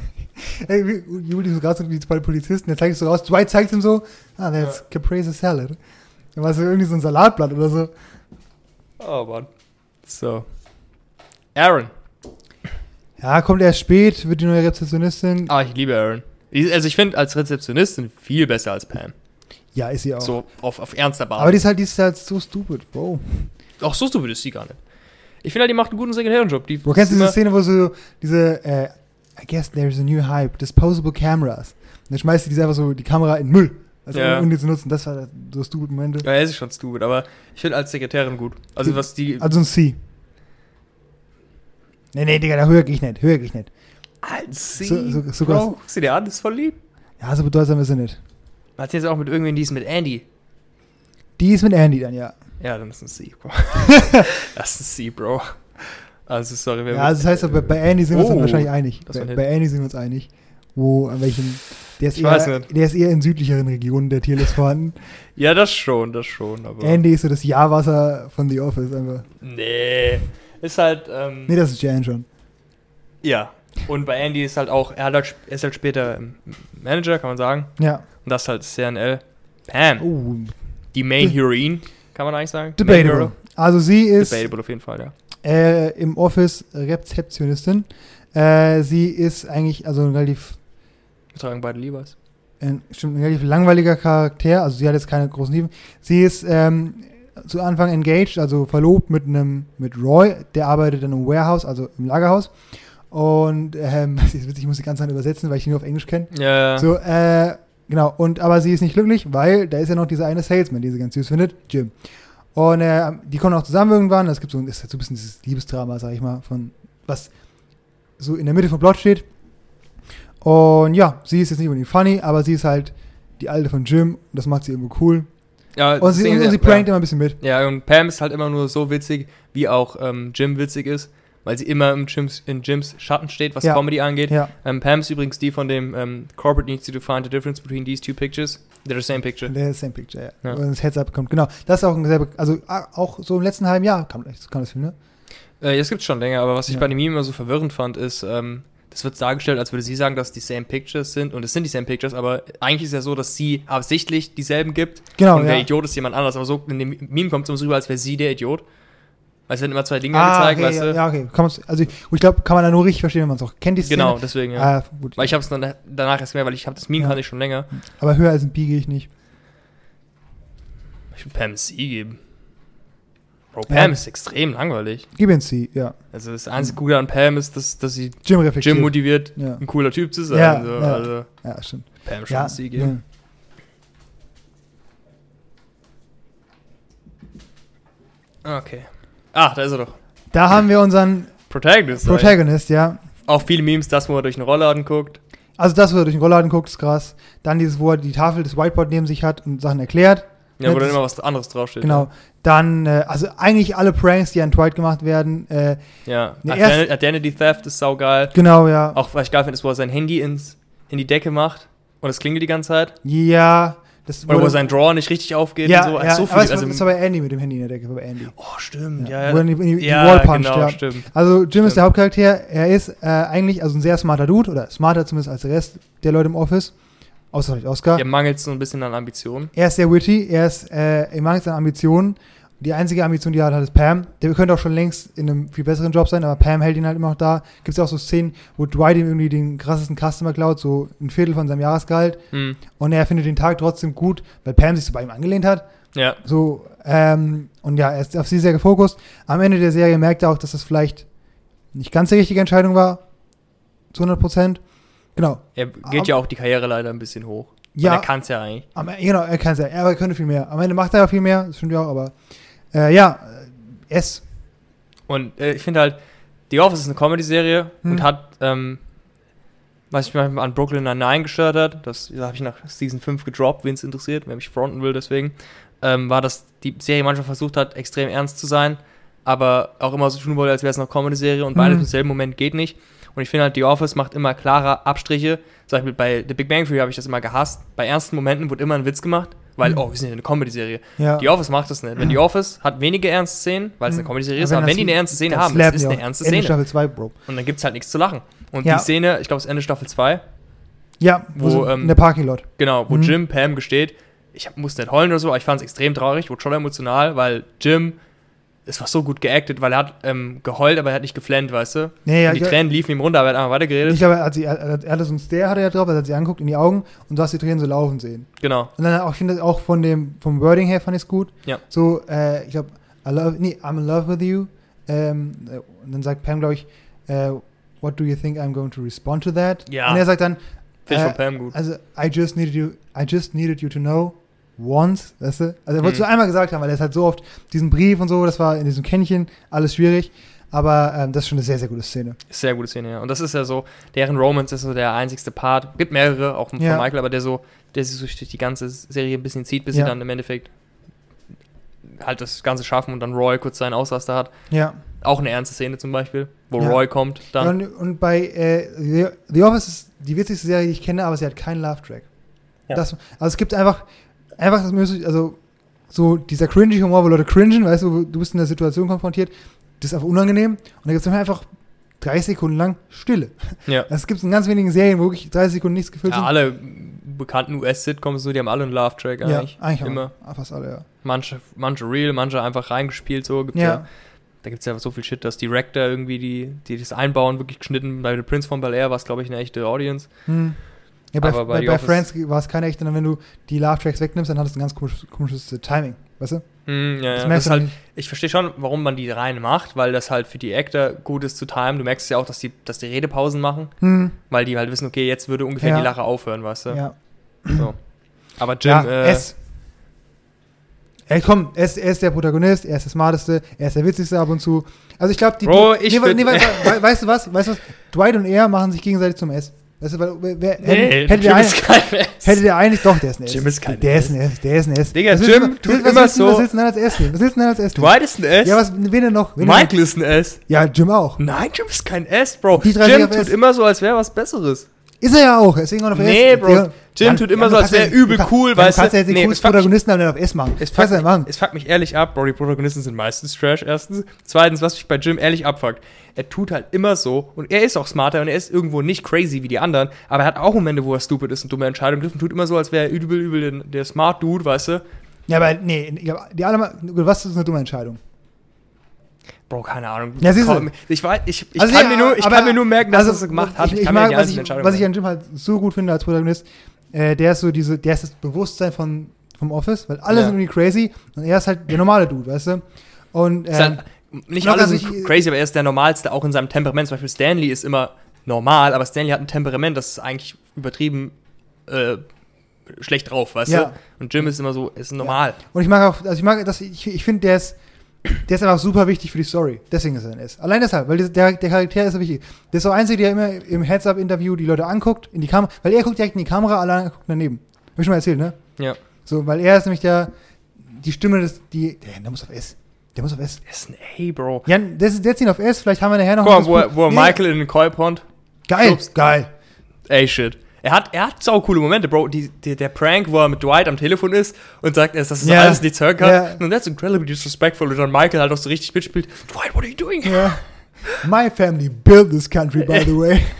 Ey, wie- Juli so so wie bei den Polizisten, der zeigt es so raus. Dwight zeigt ihm so, ah, that's Caprese Salad. Da war so irgendwie so ein Salatblatt oder so. Oh Mann. So. Aaron. Ja, kommt erst spät, wird die neue Rezeptionistin. Ah, ich liebe Aaron. Also ich finde als Rezeptionistin viel besser als Pam. Ja, ist sie auch. So auf, auf ernster Basis. Aber die ist halt, die ist halt so stupid, Bro. Auch so stupid ist sie gar nicht. Ich finde halt, die macht einen guten. Die Du kennst ist diese Szene, wo so diese, äh, I guess there's a new hype, disposable cameras. Und dann schmeißt sie diese einfach so die Kamera in Müll. Also Ja. um die zu nutzen. Das war so stupid Momente. Ja, er ist schon stupid, aber ich finde als Sekretärin gut. Also Die- was die. Also ein C. Nee, nee, Digga, da höre ich nicht, höre ich nicht. als sie. so- so- sogar- Bro, guck sie dir an, ist voll lieb. Ja, so bedeutsam ist sie nicht. Hat sie jetzt auch mit irgendwen, die ist mit Andy. Die ist mit Andy dann, ja. Ja, dann ist ein C, Bro. das ist ein C, Bro. Also, sorry, wer Ja, also das heißt, aber bei Andy sind wir uns dann Oh, wahrscheinlich einig. Bei, bei Andy sind wir uns einig. Wo, an welchem. Der ist, Ich weiß eher, nicht. der ist eher in südlicheren Regionen der Tierlist vorhanden. Ja, das schon, das schon, aber. Andy ist so das Jahrwasser von The Office einfach. Nee. Ist halt, ähm, Nee, das ist Jan schon. ja. Und bei Andy ist halt auch, er, halt, er ist halt später Manager, kann man sagen. Ja. Und das ist halt CNL. Pam, Oh, die Main de- Heroine, kann man eigentlich sagen. Debatable. Hero. Also sie ist Debatable auf jeden Fall, ja. äh, im Office Rezeptionistin. Äh, sie ist eigentlich, also relativ, Wir tragen beide Levi's. ein, stimmt, ein relativ langweiliger Charakter, also sie hat jetzt keine großen Tiefen. Sie ist ähm, zu Anfang engaged, also verlobt mit einem, mit Roy, der arbeitet dann im Warehouse, also im Lagerhaus. Und ähm, das ist witzig, ich muss die ganze Zeit übersetzen, weil ich ihn nur auf Englisch kenne. Ja, So, äh, genau. Und aber sie ist nicht glücklich, weil da ist ja noch dieser eine Salesman, den sie ganz süß findet, Jim. Und äh, die kommen auch zusammen irgendwann. Es gibt so, ist halt so ein bisschen dieses Liebesdrama, sag ich mal, von was so in der Mitte vom Plot steht. Und ja, sie ist jetzt nicht unbedingt funny, aber sie ist halt die alte von Jim. Und das macht sie irgendwo cool. ja Und sie, und sie prankt immer ein bisschen mit. Ja, und Pam ist halt immer nur so witzig, wie auch ähm, Jim witzig ist, weil sie immer im Jims, in Jims Schatten steht, was Ja. Comedy angeht. Ja, Ähm, Pam ist übrigens die von dem ähm, Corporate needs to find the difference between these two pictures. They're the same picture. der Same Picture, ja. Ja. Und das Heads-Up kommt. Genau. Das ist auch ein sehr, be- also auch so im letzten halben Jahr kam, kam das Film, ne? Äh, das gibt's schon länger, aber was ich bei dem Meme immer so verwirrend fand, ist, ähm, das wird dargestellt, als würde sie sagen, dass die same pictures sind. Und es sind die same pictures, aber eigentlich ist ja so, dass sie absichtlich dieselben gibt. Genau, und der ja. Idiot ist jemand anders. Aber so in dem Meme kommt es immer so rüber, als wäre sie der Idiot. Weil es werden immer zwei Dinge Ah, gezeigt, okay, weißt ja, du? ja, okay. Kann also ich, ich glaube, kann man da nur richtig verstehen, wenn man es auch kennt, die Szene. Genau, deswegen, ja. Ah, gut. Weil ich habe es dann danach erst gemerkt, weil ich habe das Meme Ja. kannte ich schon länger. Aber höher als ein Pi gehe ich nicht. Ich will Pam C geben. Bro, Ja. Pam ist extrem langweilig. Gib ihn C, ja. Also das einzige Gute an Pam ist, dass, dass sie Jim. Jim motiviert, Ja. ein cooler Typ zu sein. Ja, so. ja. Also Ja, stimmt. Pam schon Ja, C geben. Okay. Ah, da ist er doch. Da haben wir unseren Protagonist. Protagonist. Ja. Auch viele Memes, das, wo er durch einen Rollladen guckt. Also das, wo er durch den Rollladen guckt, ist krass. Dann dieses, wo er die Tafel des Whiteboard neben sich hat und Sachen erklärt. Ja, wo Ja, dann immer was anderes draufsteht. Genau. Dann, äh, also eigentlich alle Pranks, die an Dwight gemacht werden. Äh, Ja. Ne, Identity, Identity Theft ist saugeil. genau, ja. Auch was ich geil finde, ist, wo er sein Handy ins, in die Decke macht und es klingelt die ganze Zeit. Ja. Das Oder wo sein Drawer nicht richtig aufgeht ja, und so. ja, Also so viel, aber also, das war bei Andy mit dem Handy in der Decke, bei Andy. oh, stimmt. Ja, Ja, wo er die, in die, ja, die Wall puncht, genau, ja. stimmt. Also Jim Stimmt. ist der Hauptcharakter. Er ist äh, eigentlich also ein sehr smarter Dude oder smarter zumindest als der Rest der Leute im Office. Außer vielleicht Oscar. Ihr mangelt so ein bisschen an Ambitionen. Er ist sehr witty. Er ist äh, im Mangel an Ambitionen. Die einzige Ambition, die er hat, ist Pam. Der könnte auch schon längst in einem viel besseren Job sein, aber Pam hält ihn halt immer noch da. Gibt es ja auch so Szenen, wo Dwight ihm irgendwie den krassesten Customer klaut, so ein Viertel von seinem Jahresgehalt. Hm. Und er findet den Tag trotzdem gut, weil Pam sich so bei ihm angelehnt hat. Ja. So, ähm, und ja, er ist auf sie sehr gefokust. Am Ende der Serie merkt er auch, dass das vielleicht nicht ganz die richtige Entscheidung war. Zu 100 Prozent. Genau. Er geht ja auch die Karriere leider ein bisschen hoch. Ja. Ja. Er kann es ja eigentlich. Am, genau, er kann es ja. Er könnte viel mehr. Am Ende macht er ja viel mehr. Das stimmt ja auch, aber äh, ja, äh, S. Und äh, ich finde halt, The Office ist eine Comedy-Serie Hm. und hat, ähm, was mich manchmal an Brooklyn Nine-Nine gestört hat, das habe ich nach Season 5 gedroppt, wen es interessiert, wer mich fronten will, deswegen, ähm, war, dass die Serie manchmal versucht hat, extrem ernst zu sein, aber auch immer so tun wollte, als wäre es eine Comedy-Serie und beides Mhm. im selben Moment geht nicht. Und ich finde halt, The Office macht immer klare Abstriche. Zum Beispiel bei The Big Bang Theory habe ich das immer gehasst. Bei ernsten Momenten wurde immer ein Witz gemacht, weil, Mhm. oh, wir sind ja eine Comedy-Serie. Ja. The Office macht das nicht. Wenn The Office hat wenige ernste Szenen, weil es eine Mhm. Comedy-Serie ist, aber wenn die die- eine ernste Szene haben, das slappen ist die eine ernste Ende Szene. Staffel 2, Bro. Und dann gibt es halt nichts zu lachen. Und die Szene, ich glaube, es ist Ende Staffel 2, Ja, wo, Wo, ähm, in der Parking Lot. genau, wo Mhm. Jim Pam gesteht, ich musste nicht heulen oder so, aber ich fand es extrem traurig, wurde schon emotional, weil Jim, es war so gut geactet, weil er hat ähm, geheult, aber er hat nicht geflennt, weißt du? Nee, ja, und die Tränen liefen ihm runter, aber er hat einfach weitergeredet. ich glaube, er, hat sie- er, er hatte so einen Stare hatte er drauf, er hat sie angeguckt in die Augen und du hast die Tränen so laufen sehen. genau. Und dann auch, ich finde auch von dem, vom Wording her fand ich es gut. Ja. So, äh, ich glaube, I love, nee, I'm in love with you. Ähm, äh, und dann sagt Pam, glaube ich, äh, what do you think I'm going to respond to that? Ja. Und er sagt dann, Finde ich Äh, von Pam gut. also, I just needed you, I just needed you to know once, weißt du? Also, er wollte es Mhm. nur einmal gesagt haben, weil er ist halt so oft, diesen Brief und so, das war in diesem Kännchen, alles schwierig. Aber ähm, das ist schon eine sehr, sehr gute Szene. Sehr gute Szene, ja. Und das ist ja so, deren Romance ist so der einzigste Part. Gibt mehrere, auch von Ja. Michael, aber der so, der sich so durch die ganze Serie ein bisschen zieht, bis Ja. sie dann im Endeffekt halt das Ganze schaffen und dann Roy kurz seinen Ausraster hat. Ja. Auch eine ernste Szene zum Beispiel, wo Ja. Roy kommt dann. Und, und bei äh, The, Office ist die witzigste Serie, die ich kenne, aber sie hat keinen Laugh-Track. Ja. Das, also es gibt einfach, einfach das müsste, also so dieser cringy Humor, wo Leute cringen, weißt du, du bist in der Situation konfrontiert, das ist einfach unangenehm und da gibt es einfach 30 Sekunden lang Stille. Ja. Das gibt es in ganz wenigen Serien, wo wirklich 30 Sekunden nichts gefüllt Ja, sind. alle bekannten US-Sitcoms, so, die haben alle einen Love-Track eigentlich. ja, eigentlich auch. Immer. Ah, Fast alle, ja. Manche, manche real, manche einfach reingespielt so. Gibt's Ja. ja. da gibt es ja so viel Shit, dass Director irgendwie, die, die das einbauen, wirklich geschnitten. Bei The Prince von Bel Air war es, glaube ich, eine echte Audience. Hm. Ja, bei, bei bei, bei Friends war es keine echte, wenn du die Love-Tracks wegnimmst, dann hattest du ein ganz komisches, komisches äh, Timing, weißt du? Hm, ja, Das ja. Das halt, ich verstehe schon, warum man die rein macht, weil das halt für die Actor gut ist zu timen. Du merkst ja auch, dass die, dass die Redepausen machen, Hm, weil die halt wissen, okay, jetzt würde ungefähr Ja. die Lache aufhören, weißt du? ja. So. Aber Jim, ja, äh, S. Ey, komm, er ist, er ist der Protagonist, er ist der Smarteste, er ist der Witzigste ab und zu. Also ich glaube, die... Bro, ich nee, nee, we, weißt du was? Weißt du was? Dwight und er machen sich gegenseitig zum S. Weißt du, weil, wer, nee, hätte, Jim der ist kein S. hätte der eigentlich... Doch, der ist ein S. Jim ist kein Der S. ist ein S, der ist ein S. Digga, Was willst Jim du- tut was immer willst so- Was willst du denn als S nehmen? Was willst du denn als S nehmen? Dwight ist ein S. Ja, was, wen denn noch? Wen Michael ist ein S. noch? Ja, Jim auch. Nein, Jim ist kein S, Bro. Die drei Jim tut S. immer so, als wäre was Besseres. Ist er ja auch, deswegen auch auf S. Nee, Bro. Jim Mann, tut immer so, als wäre übel kann- cool, weißt Du kannst ja jetzt den Nee, mich- Protagonisten dann auf S machen. Es fuckt, ja machen. mich, es fuckt mich ehrlich ab, Bro. Die Protagonisten sind meistens Trash, erstens. Zweitens, was mich bei Jim ehrlich abfuckt, er tut halt immer so, und er ist auch smarter und er ist irgendwo nicht crazy wie die anderen, aber er hat auch Momente, wo er stupid ist und dumme Entscheidungen trifft und tut immer so, als wäre er übel, übel der, Smart Dude, weißt du? Ja, aber nee, die alle, was ist eine dumme Entscheidung? Bro, keine Ahnung. Ja, siehst du. Ich, weiß, ich, ich, Also kann, ja, mir nur, ich aber- kann mir nur merken, dass also, er es gemacht hat. Ich, ich mir mag, was ich, was ich an Jim halt so gut finde als Protagonist, äh, der ist so diese, der ist das Bewusstsein von, vom Office, weil alle Ja. sind irgendwie crazy und er ist halt der normale Dude, weißt du? Und, Ist ähm, halt, nicht alle sind ich- crazy, aber er ist der Normalste, auch in seinem Temperament. Zum Beispiel Stanley ist immer normal, aber Stanley hat ein Temperament, das ist eigentlich übertrieben äh, schlecht drauf, weißt Ja. du? Und Jim ist immer so, ist normal. und ich mag auch, also ich mag, dass ich, ich finde, der ist, der ist einfach super wichtig für die Story. Deswegen ist er ein S. Allein deshalb, weil der, der Charakter ist so wichtig. Der ist so der Einzige, der immer im Heads-Up-Interview die Leute anguckt, in die Kamera, weil er guckt direkt in die Kamera, alle anderen gucken daneben. Hab ich schon mal erzählt, ne? Ja. So, weil er ist nämlich der, die Stimme des, die, der, der muss auf S. Der muss auf S. Er ist ein A, Bro. Ja, das ist jetzt ihn auf S, vielleicht haben wir nachher noch Guck mal, ein wo wo Michael in den Koi-Pond. Geil, schubst. geil. Ey, shit. Er hat, er hat sau coole Momente, Bro. Die, die, der Prank, wo er mit Dwight am Telefon ist und sagt, dass er Ja. alles nichts hören kann. Ja. Und that's incredibly disrespectful. Und dann Michael halt auch so richtig mitspielt. Dwight, what are you doing? Ja. My family built this country, by the way.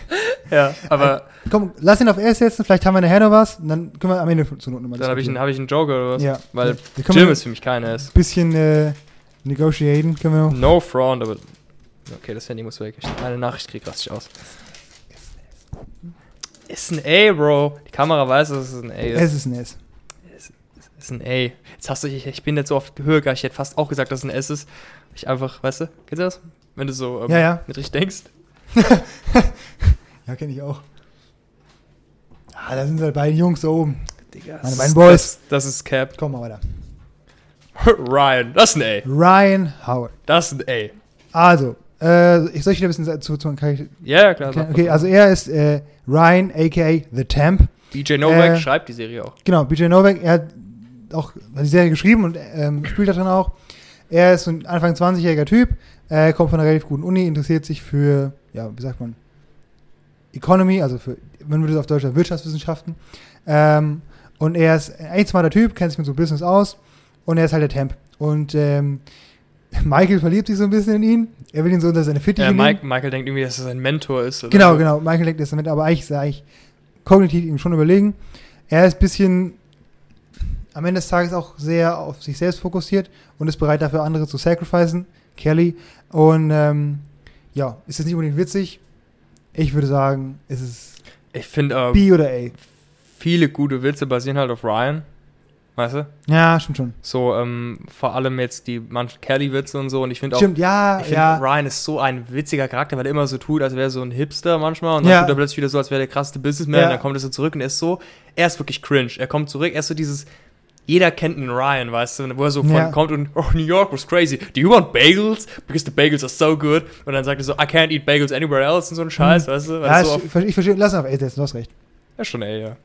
Ja, aber Komm, lass ihn auf S setzen, vielleicht haben wir nachher noch was und dann können wir am Ende zur Not nochmal dann habe ich, einen- hab ich einen Joker oder was? Ja. Weil können Jim ist für mich keine S. bisschen äh, negotiaten, können wir noch. No front, aber. Okay, das Handy muss weg. Ich eine Nachricht krieg raste ich aus. Ist ein A, Bro. Die Kamera weiß, dass es ein A ist. Es ist ein S. Ist ein A. Jetzt hast du, ich, ich bin jetzt so auf Höhe, ich hätte fast auch gesagt, dass es ein S ist. Ich einfach, weißt du, kennst du das? Wenn du so ähm, Ja, ja. mit richtig denkst. Ja, kenne ich auch. Ah, da sind halt beide Jungs da oben. Digga, Meine beiden Boys. Das, das ist Cap. Komm mal weiter. Ryan, das ist ein Ryan Howard. A. Das ist ein A. Also, äh, ich soll ich wieder ein bisschen zu, zu kann ich, Ja, ja, klar. okay, sag okay, also er ist äh, Ryan, aka The Temp. BJ Novak äh, schreibt die Serie auch. Genau, BJ Novak, er hat auch die Serie geschrieben und ähm, spielt da drin auch. Er ist so ein Anfang 20-jähriger Typ, äh, kommt von einer relativ guten Uni, interessiert sich für, ja, wie sagt man, Economy, also für, man würde es auf Deutsch sagen, Wirtschaftswissenschaften. Ähm, und er ist ein echt smarter Typ, kennt sich mit so Business aus und er ist halt der Temp. Und ähm, Michael verliebt sich so ein bisschen in ihn. Er will ihn so unter seine Fittiche Äh, nehmen. Mike, Michael denkt irgendwie, dass er sein Mentor ist. oder Genau, genau. Michael denkt das damit, aber eigentlich ist er eigentlich kognitiv ihm schon überlegen. Er ist ein bisschen am Ende des Tages auch sehr auf sich selbst fokussiert und ist bereit dafür andere zu sacrificen. Kelly. Und ähm, ja, ist es nicht unbedingt witzig. Ich würde sagen, es ist Ich finde, äh, B oder A. viele gute Witze basieren halt auf Ryan. Weißt du? Ja, stimmt schon. So, ähm, vor allem jetzt die manchen Kelly-Witze und so. Und ich finde auch, Stimmt, ja, ich finde, ja. Ryan ist so ein witziger Charakter, weil er immer so tut, als wäre er so ein Hipster manchmal. Und dann Ja. tut er plötzlich wieder so, als wäre der krasseste Businessman. Ja. Und dann kommt er so zurück und er ist so, er ist wirklich cringe. Er kommt zurück, er ist so dieses, jeder kennt einen Ryan, weißt du, wo er so von Ja. kommt und, oh, New York was crazy. Do you want bagels? Because the bagels are so good. Und dann sagt er so, I can't eat bagels anywhere else und so ein Scheiß, weißt du? Ja so ich, ich, verstehe, lass ihn auf A setzen, du hast recht. ja, schon ey, ja.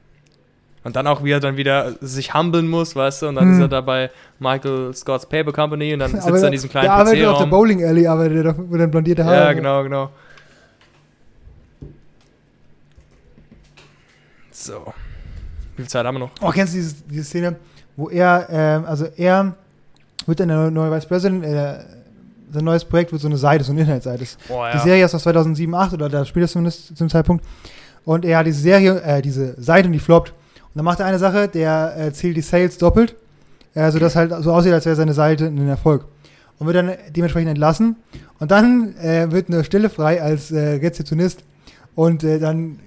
Und dann auch, wie er dann wieder sich humbeln muss, weißt du, und dann Hm. ist er da bei Michael Scott's Paper Company und dann sitzt Aber er in diesem kleinen der arbeitet auf der. Bowling Alley, arbeitet er doch, wo dann blondierte Haare. Ja, genau, genau. So. Wie viel Zeit haben wir noch? Oh, kennst du dieses, diese Szene, wo er, ähm, also er wird dann der neue, Vice President, äh, sein neues Projekt wird so eine Seite, so eine Internetseite. Boah, Die Serie ist aus 2007, 2008 oder da spielt er zumindest zu dem Zeitpunkt. Und er hat diese Serie, äh, diese Seite und die floppt. Und dann macht er eine Sache, der äh, zählt die Sales doppelt, äh, sodass halt so aussieht, als wäre seine Seite ein Erfolg. Und wird dann dementsprechend entlassen. Und dann äh, wird eine Stelle frei als äh, Rezeptionist. Und äh, dann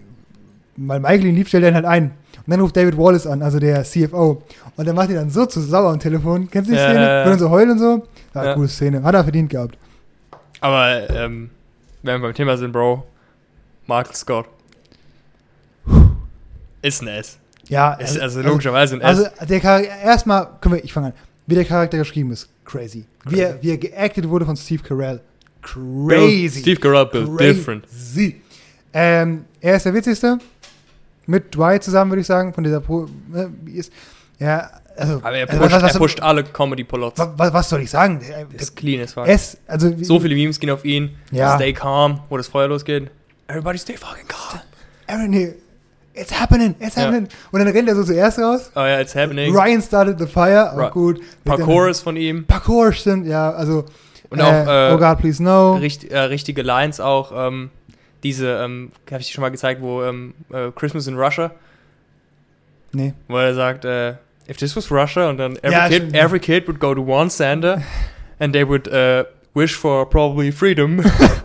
weil Michael ihn liebt, stellt er ihn halt ein. Und dann ruft David Wallace an, also der CFO. Und dann macht ihn dann so zu sauer am Telefon. Kennst du die Ja, Szene? ja, ja. Dann so heulen und so? Ja, Ja. coole Szene. Hat er verdient gehabt. Aber, ähm, wenn wir beim Thema sind, Bro, Michael Scott. Ist ein S. Ja, Ist also logischerweise ein S. Also der Charakter, erstmal, können wir, ich fange an. Wie der Charakter geschrieben ist, crazy. Wie, er, wie er geactet wurde von Steve Carell. Crazy. Steve Carell built Crazy. different. Ähm, er ist der witzigste. Mit Dwight zusammen, würde ich sagen, von dieser Pro. Ne, wie ist, ja, also. Aber er also, pusht, was, was, er pusht alle Comedy-Plots. was, was, was soll ich sagen? Der- Ist clean fuck. Es, also, So viele Memes gehen auf ihn. Ja. Stay calm, wo das Feuer losgeht. Everybody stay fucking calm. Aaron hier, it's happening, it's Ja. happening. Und dann rennt er so zuerst raus. Oh ja, it's happening. Ryan started the fire, auch Ra- gut. Parkour ist von ihm. Parkour stimmt, ja, also. Und auch äh, Oh God, please no. richt, äh, richtige Lines auch. Ähm, diese, ähm, habe ich dir schon mal gezeigt, wo ähm, äh, Christmas in Russia, Nee. wo er sagt, äh, if this was Russia und dann every, Ja, kid, stimmt, ja. every kid would go to one Santa and they would äh, wish for probably freedom.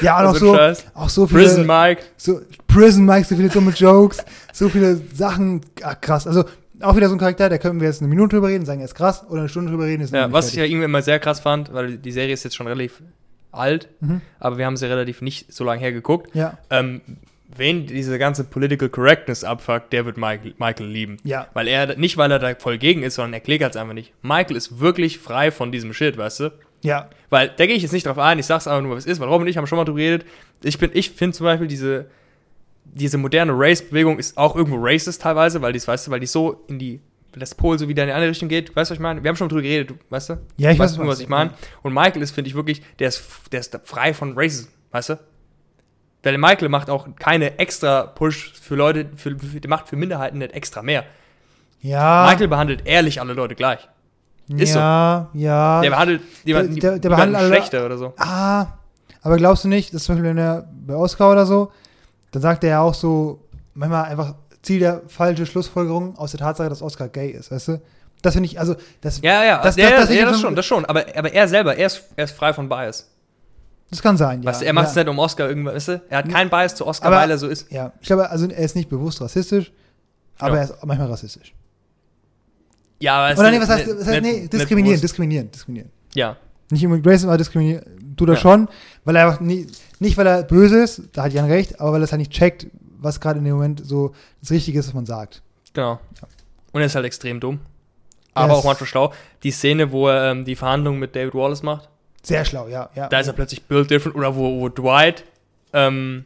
Ja, und auch so, Scheiß. auch so viele. Prison Mike. So, Prison Mike, so viele dumme Jokes, so viele Sachen. Ah, krass. Also, auch wieder so ein Charakter, da können wir jetzt eine Minute drüber reden, sagen, er ist krass, oder eine Stunde drüber reden, ist Ja, was ich ja fertig. irgendwie immer sehr krass fand, weil die Serie ist jetzt schon relativ alt, Mhm. aber wir haben sie relativ nicht so lange hergeguckt. Ja, Ähm, wen diese ganze Political Correctness abfuckt, der wird Michael, Michael lieben. ja. Weil er, nicht weil er da voll gegen ist, sondern er klickert es einfach nicht. Michael ist wirklich frei von diesem Shit, weißt du? Ja, Weil, da gehe ich jetzt nicht drauf ein, ich sag's einfach nur, was es ist, weil Rob und ich haben schon mal drüber geredet. Ich bin, ich finde zum Beispiel diese, diese moderne Race-Bewegung ist auch irgendwo racist teilweise, weil die, weißt du, weil die so in die, das Pol so wieder in die andere Richtung geht. Weißt du, was ich meine? Wir haben schon mal drüber geredet, weißt du? Ja, ich weißt weiß, nur, was ich meine. Und Michael ist, finde ich wirklich, der ist, der ist frei von Racism, weißt du? Weil Michael macht auch keine extra Push für Leute, für, für, der macht für Minderheiten nicht extra mehr. ja. Michael behandelt ehrlich alle Leute gleich. Ist so. ja, ja. Der behandelt jemanden, der- der niemanden behandelt schlechter oder so. Ah, aber glaubst du nicht, dass zum Beispiel wenn er bei Oscar oder so, dann sagt er ja auch so, manchmal einfach zieht er falsche Schlussfolgerungen aus der Tatsache, dass Oscar gay ist, weißt du? Das finde ich, also, das, Ja, ja, Das- das, ja, das- das, das- ja, das- schon, das schon. Aber, aber er selber, er ist, er ist frei von Bias. das kann sein, ja. weißt du, er macht es ja. nicht um Oscar irgendwas, weißt du? Er hat keinen Bias zu Oscar, Aber- weil er so ist. Ja, ich glaube, also er ist nicht bewusst rassistisch, aber Ja. er ist manchmal rassistisch. Ja, aber es Oder nee, was heißt, nicht- was heißt nicht- nee, nicht diskriminieren, diskriminieren, diskriminieren. Ja, Nicht immer Grayson, aber diskriminieren, tut er Ja. schon, weil er einfach nie, nicht, weil er böse ist, da hat Jan recht, aber weil er es halt nicht checkt, was gerade in dem Moment so das Richtige ist, was man sagt. genau. Und er ist halt extrem dumm. Er Aber ist- auch manchmal schlau. Die Szene, wo er ähm, die Verhandlungen mit David Wallace macht, Sehr schlau, ja. ja. da ist er plötzlich built different. Oder wo, wo Dwight ähm,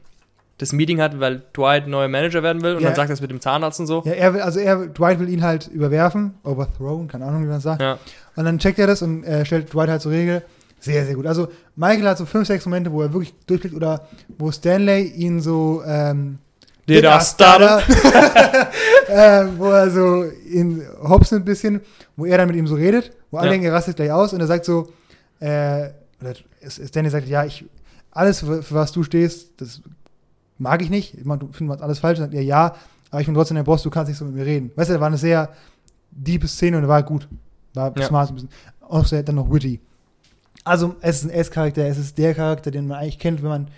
das Meeting hat, weil Dwight neuer Manager werden will. Und Ja. dann sagt er es mit dem Zahnarzt und so. Ja, er will, also er, Dwight will ihn halt überwerfen, overthrown, keine Ahnung, wie man es sagt. Ja. Und dann checkt er das und äh, stellt Dwight halt zur Regel. Sehr, sehr gut. Also Michael hat so fünf, sechs Momente, wo er wirklich durchblickt oder wo Stanley ihn so ähm, Did I stutter? äh, wo er so ihn hops ein bisschen, wo er dann mit ihm so redet, wo alle Ja. denken, er rastet gleich aus und er sagt so, äh, oder Stanley sagt, ja, ich, alles, für, für was du stehst, das mag ich nicht. Ich meine, du findest alles falsch. Sagt er, ja, aber ich bin trotzdem der Boss, du kannst nicht so mit mir reden. Weißt du, da war eine sehr diepe Szene und er war gut. War Ja. smart, ein bisschen. Auch sehr, dann noch witty. Also, es ist ein S-Charakter, es ist der Charakter, den man eigentlich kennt, wenn man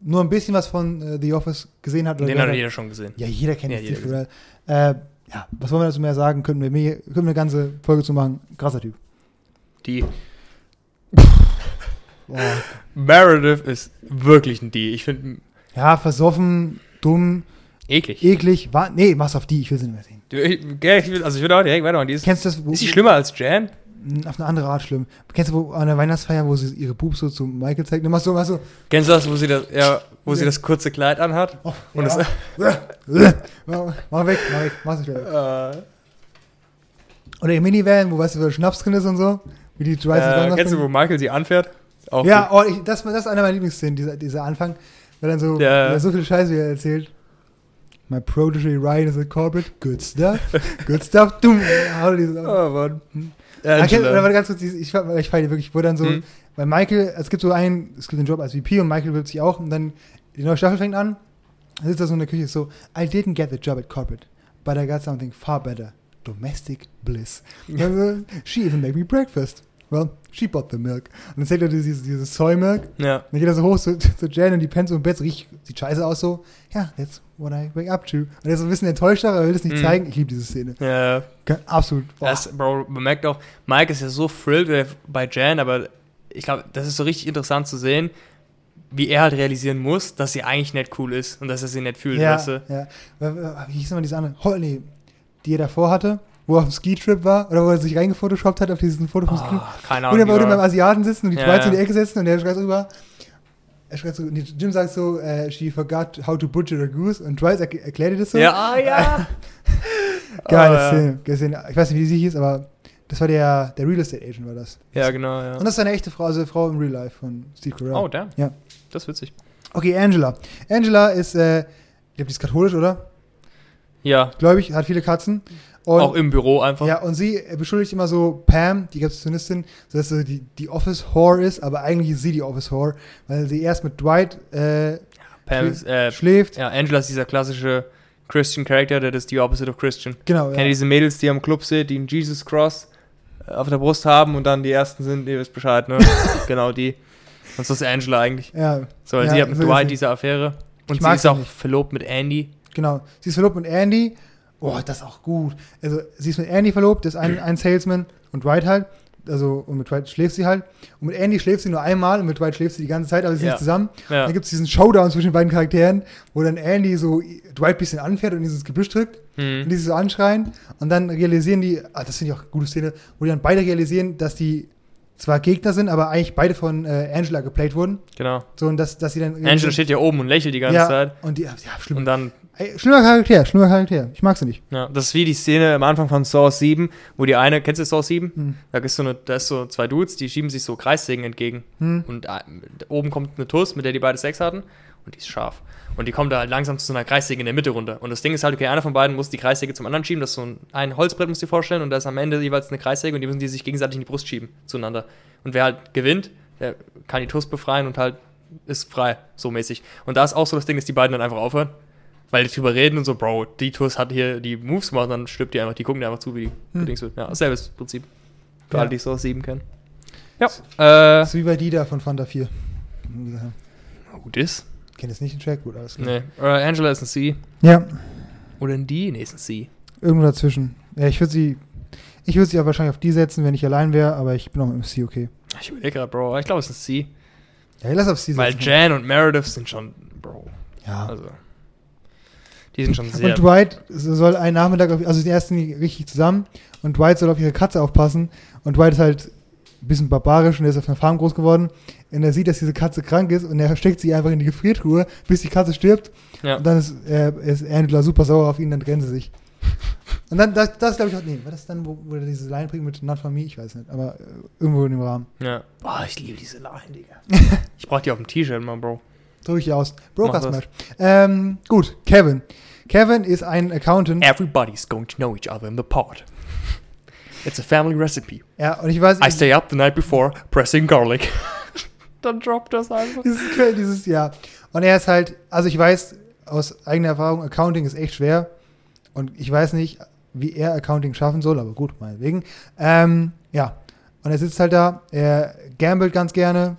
nur ein bisschen was von äh, The Office gesehen hat. oder Den hat jeder schon gesehen. Ja, jeder kennt Ja, Steve Carell. Äh, ja, was wollen wir dazu mehr sagen? Könnten wir, mehr, können wir eine ganze Folge zu machen. Krasser Typ. Die. Meredith ist wirklich ein Die. Ich finde Ja, versoffen, dumm, eklig. eklig. War, nee, mach's auf die, ich will sie nicht mehr sehen. Du, ich, gell, ich will, also ich würde auch direkt weitermachen. Die ist, Kennst du das? Wo, ist die schlimmer als Jan? Auf eine andere Art schlimm. Kennst du wo, an der Weihnachtsfeier, wo sie ihre Boobs so zu Michael zeigt? Machst du immer so. Kennst du das, wo sie das, ja, wo sie das kurze Kleid anhat? Oh, Und ja. das, mach, mach weg, mach weg, mach's nicht mehr. äh, Oder im Minivan, wo weißt du, wo der Schnaps drin ist und so. Wie die äh, kennst du, wo Michael sie anfährt? Auch Ja, oh, ich, das, das ist einer meiner Lieblingsszenen, dieser, dieser Anfang. Weil dann so, Ja. er so viel Scheiße wie er erzählt. My protege Ryan is a corporate. Good stuff. Good stuff. Dumm. Oh, Mann. Kenn- Angela. oder warte ganz kurz, ich, ich, ich feiere wirklich, wo dann so, Mhm. weil Michael, es gibt so einen, es gibt einen Job als VP und Michael bewirbt sich auch und dann die neue Staffel fängt an, dann sitzt er so in der Küche so, I didn't get the job at corporate, but I got something far better. Domestic bliss. Also, she even made me breakfast. Well, she bought the milk. Und dann zeigt er dieses, dieses Soy Milk. Ja. Dann geht er so hoch zu, zu Jan und die pennt so im Bett, so richtig, sieht scheiße aus so. Ja, that's what I wake up to. Und er ist so ein bisschen enttäuscht, aber er will es nicht Mhm. zeigen. Ich liebe diese Szene. Ja, Absolut. Boah. Das, Bro, man merkt auch, Mike ist ja so thrilled äh, bei Jan, aber ich glaube, das ist so richtig interessant zu sehen, wie er halt realisieren muss, dass sie eigentlich nicht cool ist und dass er sie nicht fühlt, ja, weißt du? ja. Wie hieß nochmal diese andere? Hol, nee, die er davor hatte, wo er auf dem Ski-Trip war oder wo er sich reingefotoshoppt hat auf diesen Foto vom Ski-Trip. Ah, keine Und Ahnung. er wollte beim Asiaten sitzen und die Ja, Schweizer in die ja. Ecke sitzen und er schreit so rüber. Er schreit so, nee, Jim sagt so, äh, she forgot how to butcher a goose und Dwight erk erklärt ihr das so. ja, ah, ja. Geile Ah, ja. Szene, Szene. Ich weiß nicht, wie sie hieß, aber das war der, der Real Estate Agent, war das. Ja, genau, ja. Und das ist eine echte Frau, also Frau im Real Life von Steve Carell. Oh, damn. Ja. Das ist witzig. Okay, Angela. Angela ist, äh, ich glaube, die ist katholisch, oder? Ja, Gläubig, hat viele Katzen. Und, auch im Büro einfach. ja, und sie beschuldigt immer so Pam, die Rezeptionistin, dass sie die, die Office-Whore ist, aber eigentlich ist sie die Office-Whore, weil sie erst mit Dwight äh, Pam ist, äh, schläft. ja, Angela ist dieser klassische Christian Character, der ist die Opposite of Christian. Genau, Kennt ihr ja. diese Mädels, die am Club sind, die einen Jesus Cross äh, auf der Brust haben und dann die ersten sind, ihr wisst Bescheid, ne? genau die. Und so ist Angela eigentlich. ja, So, weil Ja, sie hat mit so Dwight diese Affäre. Und Ich sie ist auch nicht. verlobt mit Andy. genau. Sie ist verlobt mit Andy. Oh, das ist auch gut. Also, sie ist mit Andy verlobt, das ist ein, ein Salesman und Dwight halt. Also, und mit Dwight schläft sie halt. Und mit Andy schläft sie nur einmal und mit Dwight schläft sie die ganze Zeit, aber sie sind Ja. nicht zusammen. Ja. Dann gibt es diesen Showdown zwischen den beiden Charakteren, wo dann Andy so Dwight ein bisschen anfährt und dieses Gebüsch drückt und Mhm. die sich so anschreien. Und dann realisieren die, ah, das finde ich auch eine gute Szene, wo die dann beide realisieren, dass die zwar Gegner sind, aber eigentlich beide von äh, Angela geplayt wurden. Genau. So, und dass, dass sie dann. Angela steht ja oben und lächelt die ganze ja, Zeit. Und die, ja, schlimm. Und dann, Ey, schlimmer Charakter, schlimmer Charakter. Ich mag sie nicht. ja, das ist wie die Szene am Anfang von Saw 7, wo die eine, kennst du Saw 7? Hm. Da ist so eine, da ist so zwei Dudes, die schieben sich so Kreissägen entgegen. Hm. Und äh, oben kommt eine Tuss, mit der die beide Sex hatten. Und die ist scharf. Und die kommt da halt langsam zu so einer Kreissäge in der Mitte runter. Und das Ding ist halt, okay, einer von beiden muss die Kreissäge zum anderen schieben. Das ist so ein, ein Holzbrett, musst du dir vorstellen. Und da ist am Ende jeweils eine Kreissäge und die müssen die sich gegenseitig in die Brust schieben zueinander. Und wer halt gewinnt, der kann die Tuss befreien und halt ist frei, so mäßig. Und da ist auch so das Ding, dass die beiden dann einfach aufhören. Weil die drüber reden und so, Bro, die Tuss hat hier die Moves gemacht und dann stirbt die einfach, die gucken dir einfach zu, wie die Hm. gedings wird. Ja, selbes Prinzip. Für Ja. alle, die Saw 7 kennen. Ja. Äh, Das ist wie bei Dida von Fanta 4. gut ist. Kennt es nicht den Track? Gut, alles klar. Nee. Äh, Angela ist ein C. Ja, Oder ein D? Nee, ist ein C. irgendwo dazwischen. Ja, ich würde sie. Ich würde sie auch wahrscheinlich auf die setzen, wenn ich allein wäre, aber ich bin auch mit dem C okay. Ich überlege gerade, Bro. Ich glaube, es ist ein C. Ja, lass auf C Weil setzen. Jan und Meredith sind schon, Bro. ja. Also. Die sind schon sehr. Und Dwight soll einen Nachmittag, auf, also die ersten richtig zusammen und Dwight soll auf ihre Katze aufpassen und Dwight ist halt ein bisschen barbarisch und er ist auf einer Farm groß geworden und er sieht, dass diese Katze krank ist und er steckt sie einfach in die Gefriertruhe, bis die Katze stirbt Ja. und dann ist, äh, ist Angela super sauer auf ihn, dann trennen sie sich. Und dann, das, das glaube ich auch, nee, war das dann, wo, wo er diese Line bringt mit Not for me? Ich weiß nicht, aber äh, irgendwo in dem Rahmen. ja. Boah, ich liebe diese Line, Digga. ich brauch die auf dem T-Shirt, mal, Bro. Drücke ich aus. Broker. Smash. Ähm, gut, Kevin. Kevin ist ein Accountant. Everybody's going to know each other in the pod. It's a family recipe. Ja, und ich weiß, I stay up the night before pressing garlic. Dann droppt das einfach. dieses, dieses Jahr. Und er ist halt, also ich weiß aus eigener Erfahrung, Accounting ist echt schwer. Und ich weiß nicht, wie er Accounting schaffen soll, aber gut, meinetwegen. Ähm, ja. Und er sitzt halt da, er gambelt ganz gerne.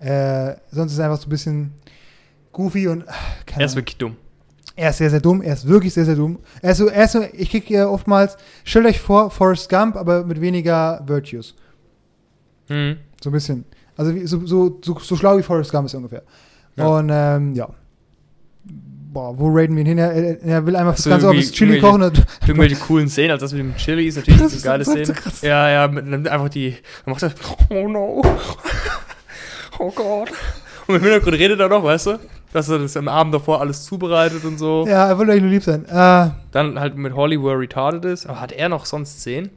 Äh, sonst ist er einfach so ein bisschen goofy und keine Er ist Ahnung. wirklich dumm. Er ist sehr, sehr dumm. Er ist wirklich sehr, sehr dumm. Er ist so, er ist so ich kriege ja oftmals, stellt euch vor, Forrest Gump, aber mit weniger Virtues. Mhm. So ein bisschen. Also so, so, so, so schlau wie Forrest Gump ist ungefähr. Ja. Und ähm, ja. Boah, wo raiden wir ihn hin? Er, er, will einfach auf irgendwie- das Chili kochen. Und, Irgendwelche coolen Szenen, als das mit dem Chili ist natürlich Das geile so- so Szene. krass. Ja, ja, nimmt einfach die. Dann macht er. Oh no. Oh Gott. Und im Hintergrund redet er noch, weißt du? Dass er das am Abend davor alles zubereitet und so. ja, er will euch nur lieb sein. Äh, Dann halt mit Holly, wo er retarded ist. Aber hat er noch sonst Szenen?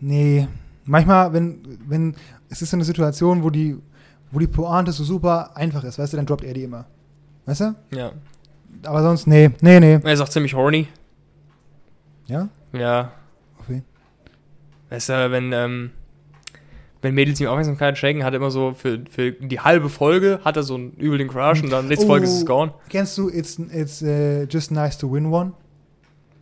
nee. Manchmal, wenn, wenn, es ist so eine Situation, wo die, wo die Pointe so super einfach ist, weißt du, dann droppt er die immer. Weißt du? Ja. Aber sonst, nee, nee, nee. Er ist auch ziemlich horny. Ja? Ja. Auf wen? Weißt du, wenn, ähm, wenn Mädels ihm Aufmerksamkeit schenken, hat er immer so für, für die halbe Folge hat er so einen übel den Crush und dann letzte Folge ist es Oh. gone. Kennst du It's, it's uh, Just Nice to Win One?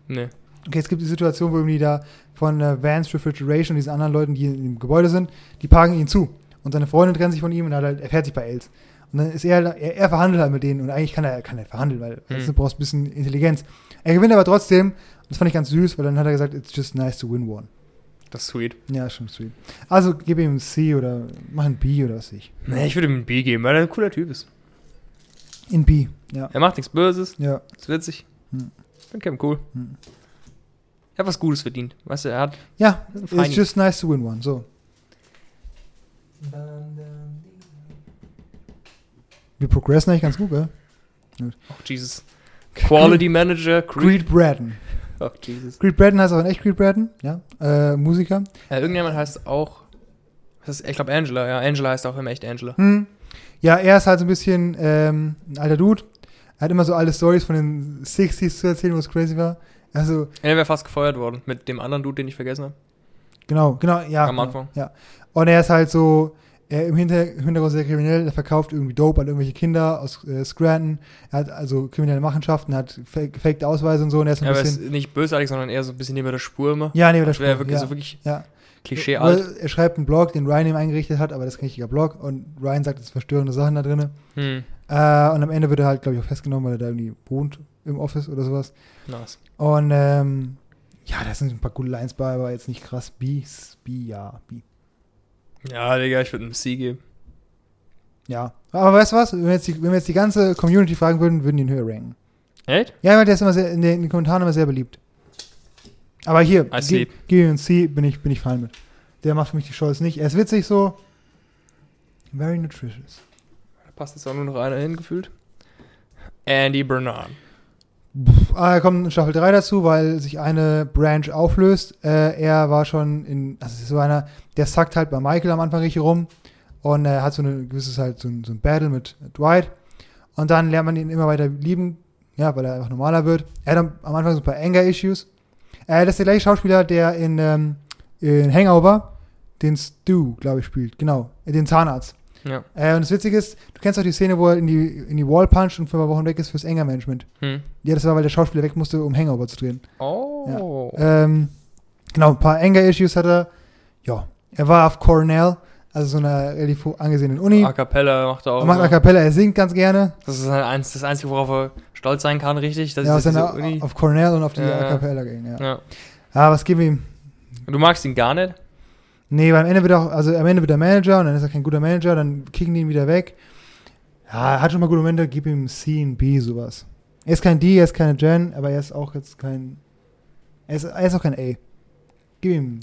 Nee. Okay, es gibt die Situation, wo irgendwie da von äh, Vance Refrigeration und diesen anderen Leuten, die in dem Gebäude sind, die parken ihn zu. Und seine Freundin trennt sich von ihm und hat halt, er fährt sich bei Els. Und dann ist er, er, er verhandelt halt mit denen und eigentlich kann er, kann er verhandeln, weil Hm. du brauchst ein bisschen Intelligenz. Er gewinnt aber trotzdem, und das fand ich ganz süß, weil dann hat er gesagt, it's just nice to win one. Das ist sweet. Ja, schon sweet. Also gib ihm ein C oder mach ein B oder was ich. Nee, ich würde ihm ein B geben, weil er ein cooler Typ ist. In B, ja. Er macht nichts Böses, Ja. ist witzig. Hm. Ich finde Kevin cool. Hm. Er hat was Gutes verdient. Weißt du, er hat. Ja, it's just nice to win one. So. Wir progressen eigentlich ganz gut, gell? Oh, Jesus. Quality Manager, Creed. Creed Bratton. Oh, Jesus. Creed Bratton heißt auch in echt Creed Bratton, ja. Äh, Musiker. Ja, irgendjemand heißt auch. Das ist, ich glaube, Angela. Ja, Angela heißt auch immer echt Angela. Hm. Ja, er ist halt so ein bisschen ähm, ein alter Dude. Er hat immer so alle Stories von den 60s zu erzählen, wo es crazy war. Also, Er wäre fast gefeuert worden mit dem anderen Dude, den ich vergessen habe. genau, genau, ja. Am genau, Anfang. Ja. Und er ist halt so, er im Hinter im Hintergrund sehr kriminell, er verkauft irgendwie Dope an irgendwelche Kinder aus äh, Scranton. Er hat also kriminelle Machenschaften, hat gefakte Ausweise und so. Und er ist ein Ja, aber er bisschen. ist nicht bösartig, sondern eher so ein bisschen neben der Spur immer. ja, das Das wäre Spruch, wirklich ja. so wirklich ja. Klischee alt. Er schreibt einen Blog, den Ryan ihm eingerichtet hat, aber das ist kein richtiger Blog. Und Ryan sagt, es verstörende Sachen da drin. Hm. Äh, und am Ende wird er halt, glaube ich, auch festgenommen, weil er da irgendwie wohnt im Office oder sowas. Nice. Und ähm, ja, da sind ein paar gute Lines bei, aber jetzt nicht krass. B, B, ja, B. Ja, Digga, ich würde einem C geben. Ja. Aber weißt du was? Wenn wir, jetzt die, wenn wir jetzt die ganze Community fragen würden, würden die ihn höher ranken. Echt? Ja, weil der ist immer sehr, in, den, in den Kommentaren immer sehr beliebt. Aber hier, gib ihm ein C, bin ich, bin ich fein mit. Der macht für mich die Scholz nicht. Er ist witzig so. Very nutritious. Da passt jetzt auch nur noch einer hingefühlt. Andy Bernard. Pff, ah, kommt Staffel 3 dazu, weil sich eine Branch auflöst. Äh, er war schon in, also so einer, der sackt halt bei Michael am Anfang richtig rum und er hat so ein gewisses halt so ein, so ein Battle mit Dwight und dann lernt man ihn immer weiter lieben, ja, weil er einfach normaler wird. Er hat am, am Anfang so ein paar Anger-Issues. Äh, das ist der gleiche Schauspieler, der in, ähm, in Hangover den Stu, glaube ich, spielt. Genau, äh, den Zahnarzt. Ja. Äh, und das Witzige ist, du kennst auch die Szene, wo er in die, in die Wall puncht und für ein paar Wochen weg ist fürs Anger-Management. Hm. Ja, das war, weil der Schauspieler weg musste, um Hangover zu drehen. Oh. Ähm, genau, ein paar Anger-Issues hat er. Ja, er war auf Cornell, also so einer relativ angesehenen Uni. A Cappella macht er auch. Er macht A. Cappella, er singt ganz gerne. das ist halt eins, das Einzige, worauf er stolz sein kann, richtig? Das Ja, diese seiner, Uni. auf Cornell und auf die Ja. A Cappella ging, ja. Ja. Ah, was gib ihm? Du magst ihn gar nicht? Nee, weil am Ende wird er auch, also am Ende wird er Manager und dann ist er kein guter Manager, dann kicken die ihn wieder weg. Ja, er hat schon mal gute Momente, gib ihm C und B, sowas. Er ist kein D, er ist keine Jen, aber er ist auch jetzt kein. Er ist, er ist auch kein A. Gib ihm.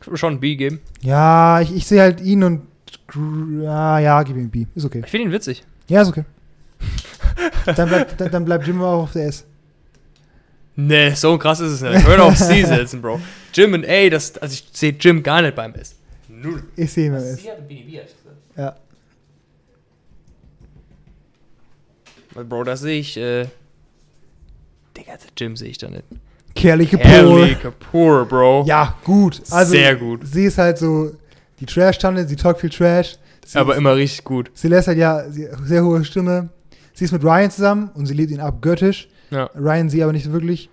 Ich würde schon ein B geben. Ja, ich, ich sehe halt ihn und. Ja, ja, gib ihm B. Ist okay. Ich finde ihn witzig. Ja, ist okay. dann, bleibt, dann, dann bleibt Jim auch auf der S. Nee, so krass ist es nicht. Ich würde auf C setzen, Bro. Jim und A, das, also ich sehe Jim gar nicht beim S. Null. Ich sehe ihn beim S. hat ein B, B, Ja. Weil, Bro, da sehe ich, äh. Digga, Jim sehe ich da nicht. Kelly Kapoor. Kelly Kapoor, Bro. Ja, gut. Also, Sehr gut. Sie ist halt so die Trash-Tante, sie talkt viel Trash. Sie, Aber immer richtig gut. sie lässt halt ja sie, sehr hohe Stimme. Sie ist mit Ryan zusammen und sie liebt ihn abgöttisch. Ja. Ryan sie aber nicht so wirklich.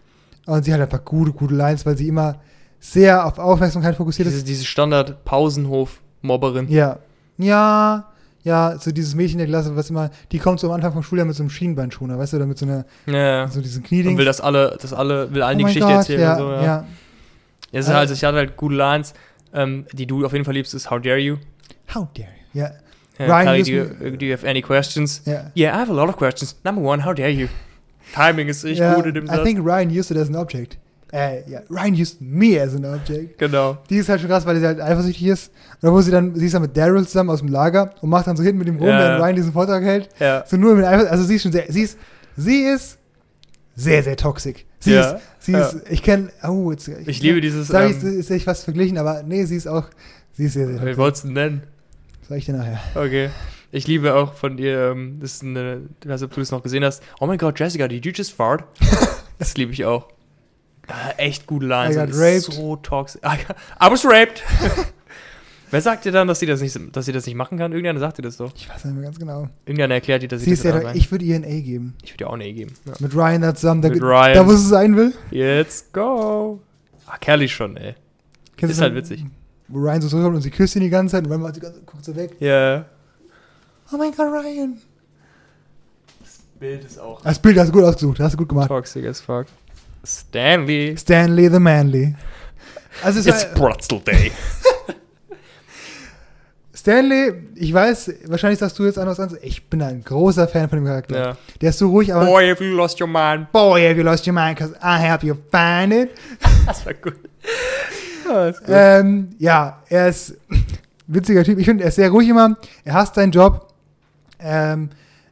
Und sie hat einfach gute, gute Lines, weil sie immer sehr auf Aufmerksamkeit fokussiert Diese, ist. diese Standard-Pausenhof-Mobberin. Ja. Ja. Ja, so dieses Mädchen der Klasse, was immer, die kommt so am Anfang vom Schuljahr mit so einem Schienbeinschoner, weißt du, oder mit so einer, Ja. mit so diesen Und Kniedings. will das alle, das alle, will allen Oh die Geschichte Gott, erzählen ja, und so, ja. ja. Ja, es ist Äh, halt, ich hatte halt gute Lines, ähm, die du auf jeden Fall liebst, ist How dare you? How dare you? Ja. Ja, Ryan, you do, you, do you have any questions? Ja. Yeah, I have a lot of questions. Number one, how dare you? Timing ist richtig ja, gut in dem I Satz. think Ryan used it as an object. Äh, ja, Ryan used me as an object. genau. Die ist halt schon krass, weil sie halt eifersüchtig ist. Und wo sie dann, sie ist dann mit Daryl zusammen aus dem Lager und macht dann so hinten mit ihm rum, Ja. während Ryan diesen Vortrag hält. Ja. So nur mit Eifersucht. Also sie ist schon sehr, sie ist, sie ist sehr, sehr toxisch. Sie Ja, ist, sie ja. ist, ich kenne, oh, jetzt, Ich liebe dieses. Sag ich, Ähm, ist echt was verglichen, aber nee, sie ist auch, sie ist sehr, sehr wie toxisch. wolltest du denn nennen? Sag ich dir nachher. Okay. Ich liebe auch von ihr, ähm, das ist eine, ich weiß nicht, ob du das noch gesehen hast. Oh mein Gott, Jessica, did you just fart? das liebe ich auch. Ja, echt gute Lines. I got raped. So toxisch. I, I was raped. Wer sagt dir dann, dass sie das nicht, dass sie das nicht machen kann? Irgendeiner sagt dir das doch. Ich weiß nicht mehr ganz genau. Irgendeiner erklärt dir, dass Sie sie das nicht doch- ich würde ihr ein A geben. ich würde dir auch ein E geben. Ja. Mit Ryan da zusammen, da, Mit Ryan. da wo sie sein will. Let's go. Ah, Kelly schon, ey. Kennst Ist halt witzig. Wo Ryan so zurückkommt und sie küsst ihn die ganze Zeit und Ryan macht die ganze, guckt so weg. Ja. Oh mein Gott, Ryan. Das Bild ist auch Das Bild hast du gut ausgesucht, hast du gut gemacht. toxic as fuck. Stanley. Stanley the Manly. Also es It's war, Pretzel Day. Stanley, ich weiß, wahrscheinlich sagst du jetzt anders an. Ich bin ein großer Fan von dem Charakter. ja. Der ist so ruhig, aber Boy, have you lost your mind. Boy, have you lost your mind, cause I help you find it. Das war gut. Ah, ist gut. Ähm, ja, er ist witziger Typ. Ich finde, er ist sehr ruhig immer. Er hasst seinen Job. Ähm,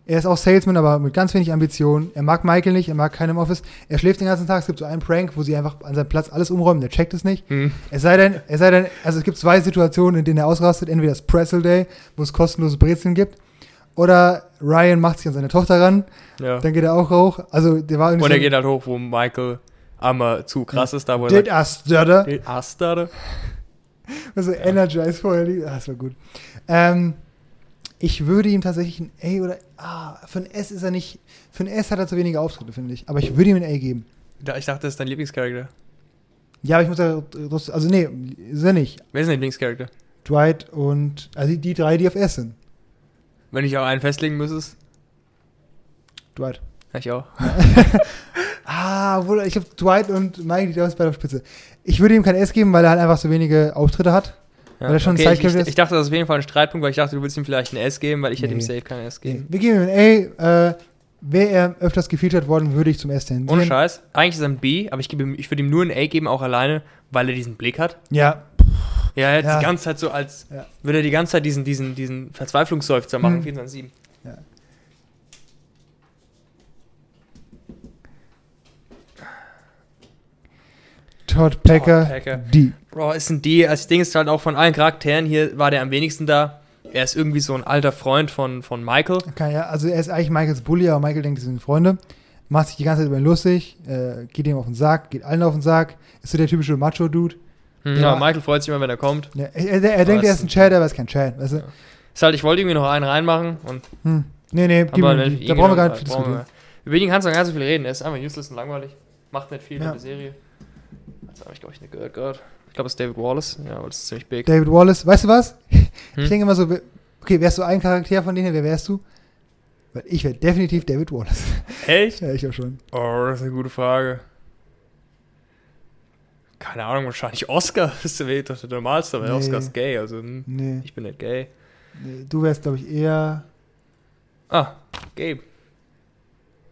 er ist auch Salesman, aber mit ganz wenig Ambitionen. Er mag Michael nicht, er mag keinen im Office. Er schläft den ganzen Tag. Es gibt so einen Prank, wo sie einfach an seinem Platz alles umräumen. Der checkt es nicht. Hm. Es sei denn, es sei denn, also es gibt zwei Situationen, in denen er ausrastet. Entweder das Pretzel Day, wo es kostenlose Brezeln gibt. Oder Ryan macht sich an seine Tochter ran. Ja. Dann geht er auch hoch. Also, der war irgendwie Und er so- geht halt hoch, wo Michael einmal zu krass ist, da wo er stutter? "Did I stutter?" Also Energize vorher liegt. Ah, das war gut. Ähm, ich würde ihm tatsächlich ein A oder ah, für ein S ist er nicht. Für ein S hat er zu wenige Auftritte, finde ich. Aber ich würde ihm ein A geben. Ich dachte, das ist dein Lieblingscharakter. Ja, aber ich muss ja also nee, ist er nicht. Wer ist dein Lieblingscharakter? Dwight und also die, drei, die auf S sind. Wenn ich auch einen festlegen müsstest? Dwight. Ja, ich auch. Ah, wohl, ich glaube Dwight und Mike, die sind beide auf Spitze. Ich würde ihm kein S geben, weil er halt einfach so wenige Auftritte hat. Ja, Weil er schon okay, Side ich, ich, ich dachte, das ist auf jeden Fall ein Streitpunkt, weil ich dachte, du willst ihm vielleicht ein S geben, weil ich hätte ihm Nee. safe kein S geben. Wir geben ihm ein A. Äh, Wäre er öfters gefeatured worden, würde ich zum S tendieren. Ohne Scheiß. Eigentlich ist er ein B, aber ich, gebe ihm, ich würde ihm nur ein A geben, auch alleine, weil er diesen Blick hat. Ja, Ja, er hat Ja. die ganze Zeit so als, Ja. würde er die ganze Zeit diesen, diesen, diesen Verzweiflungsseufzer machen, Mhm. 24-7. Todd Packer, Todd Packer. die. Bro, ist ein D. Das Ding ist halt auch von allen Charakteren hier, war der am wenigsten da. Er ist irgendwie so ein alter Freund von, von Michael. Kann ja, also er ist eigentlich Michaels Bully, aber Michael denkt, sie sind Freunde. Macht sich die ganze Zeit über ihn lustig, äh, geht ihm auf den Sack, geht allen auf den Sack. Ist so der typische Macho-Dude. Hm, Ja. Michael freut sich immer, wenn er kommt. Ja, er, er, er denkt, er ist ein Chad, aber er ist kein Chad. Weißt du? Ist halt, ich wollte irgendwie noch einen reinmachen und Hm. Nee, nee, gib ihm, die. da brauchen wir gar nicht viel diskutieren. Über ihn kannst du gar nicht so viel reden. Er ist einfach useless und langweilig. Macht nicht viel Ja. in der Serie. Das habe ich, glaube ich, nicht gehört gerade. Ich glaube, es ist David Wallace. Ja, aber das ist ziemlich big. David Wallace, weißt du was? Hm? Ich denke immer so, okay, wärst du ein Charakter von denen, wer wärst du? Weil ich wäre definitiv David Wallace. Echt? ja, ich auch schon. Oh, das ist eine gute Frage. Keine Ahnung, wahrscheinlich Oscar. Das ist der doch der normalste, weil Nee. Oscar ist gay. Also, hm, Nee, ich bin nicht gay. nee du wärst, glaube ich, eher. Ah, Gabe.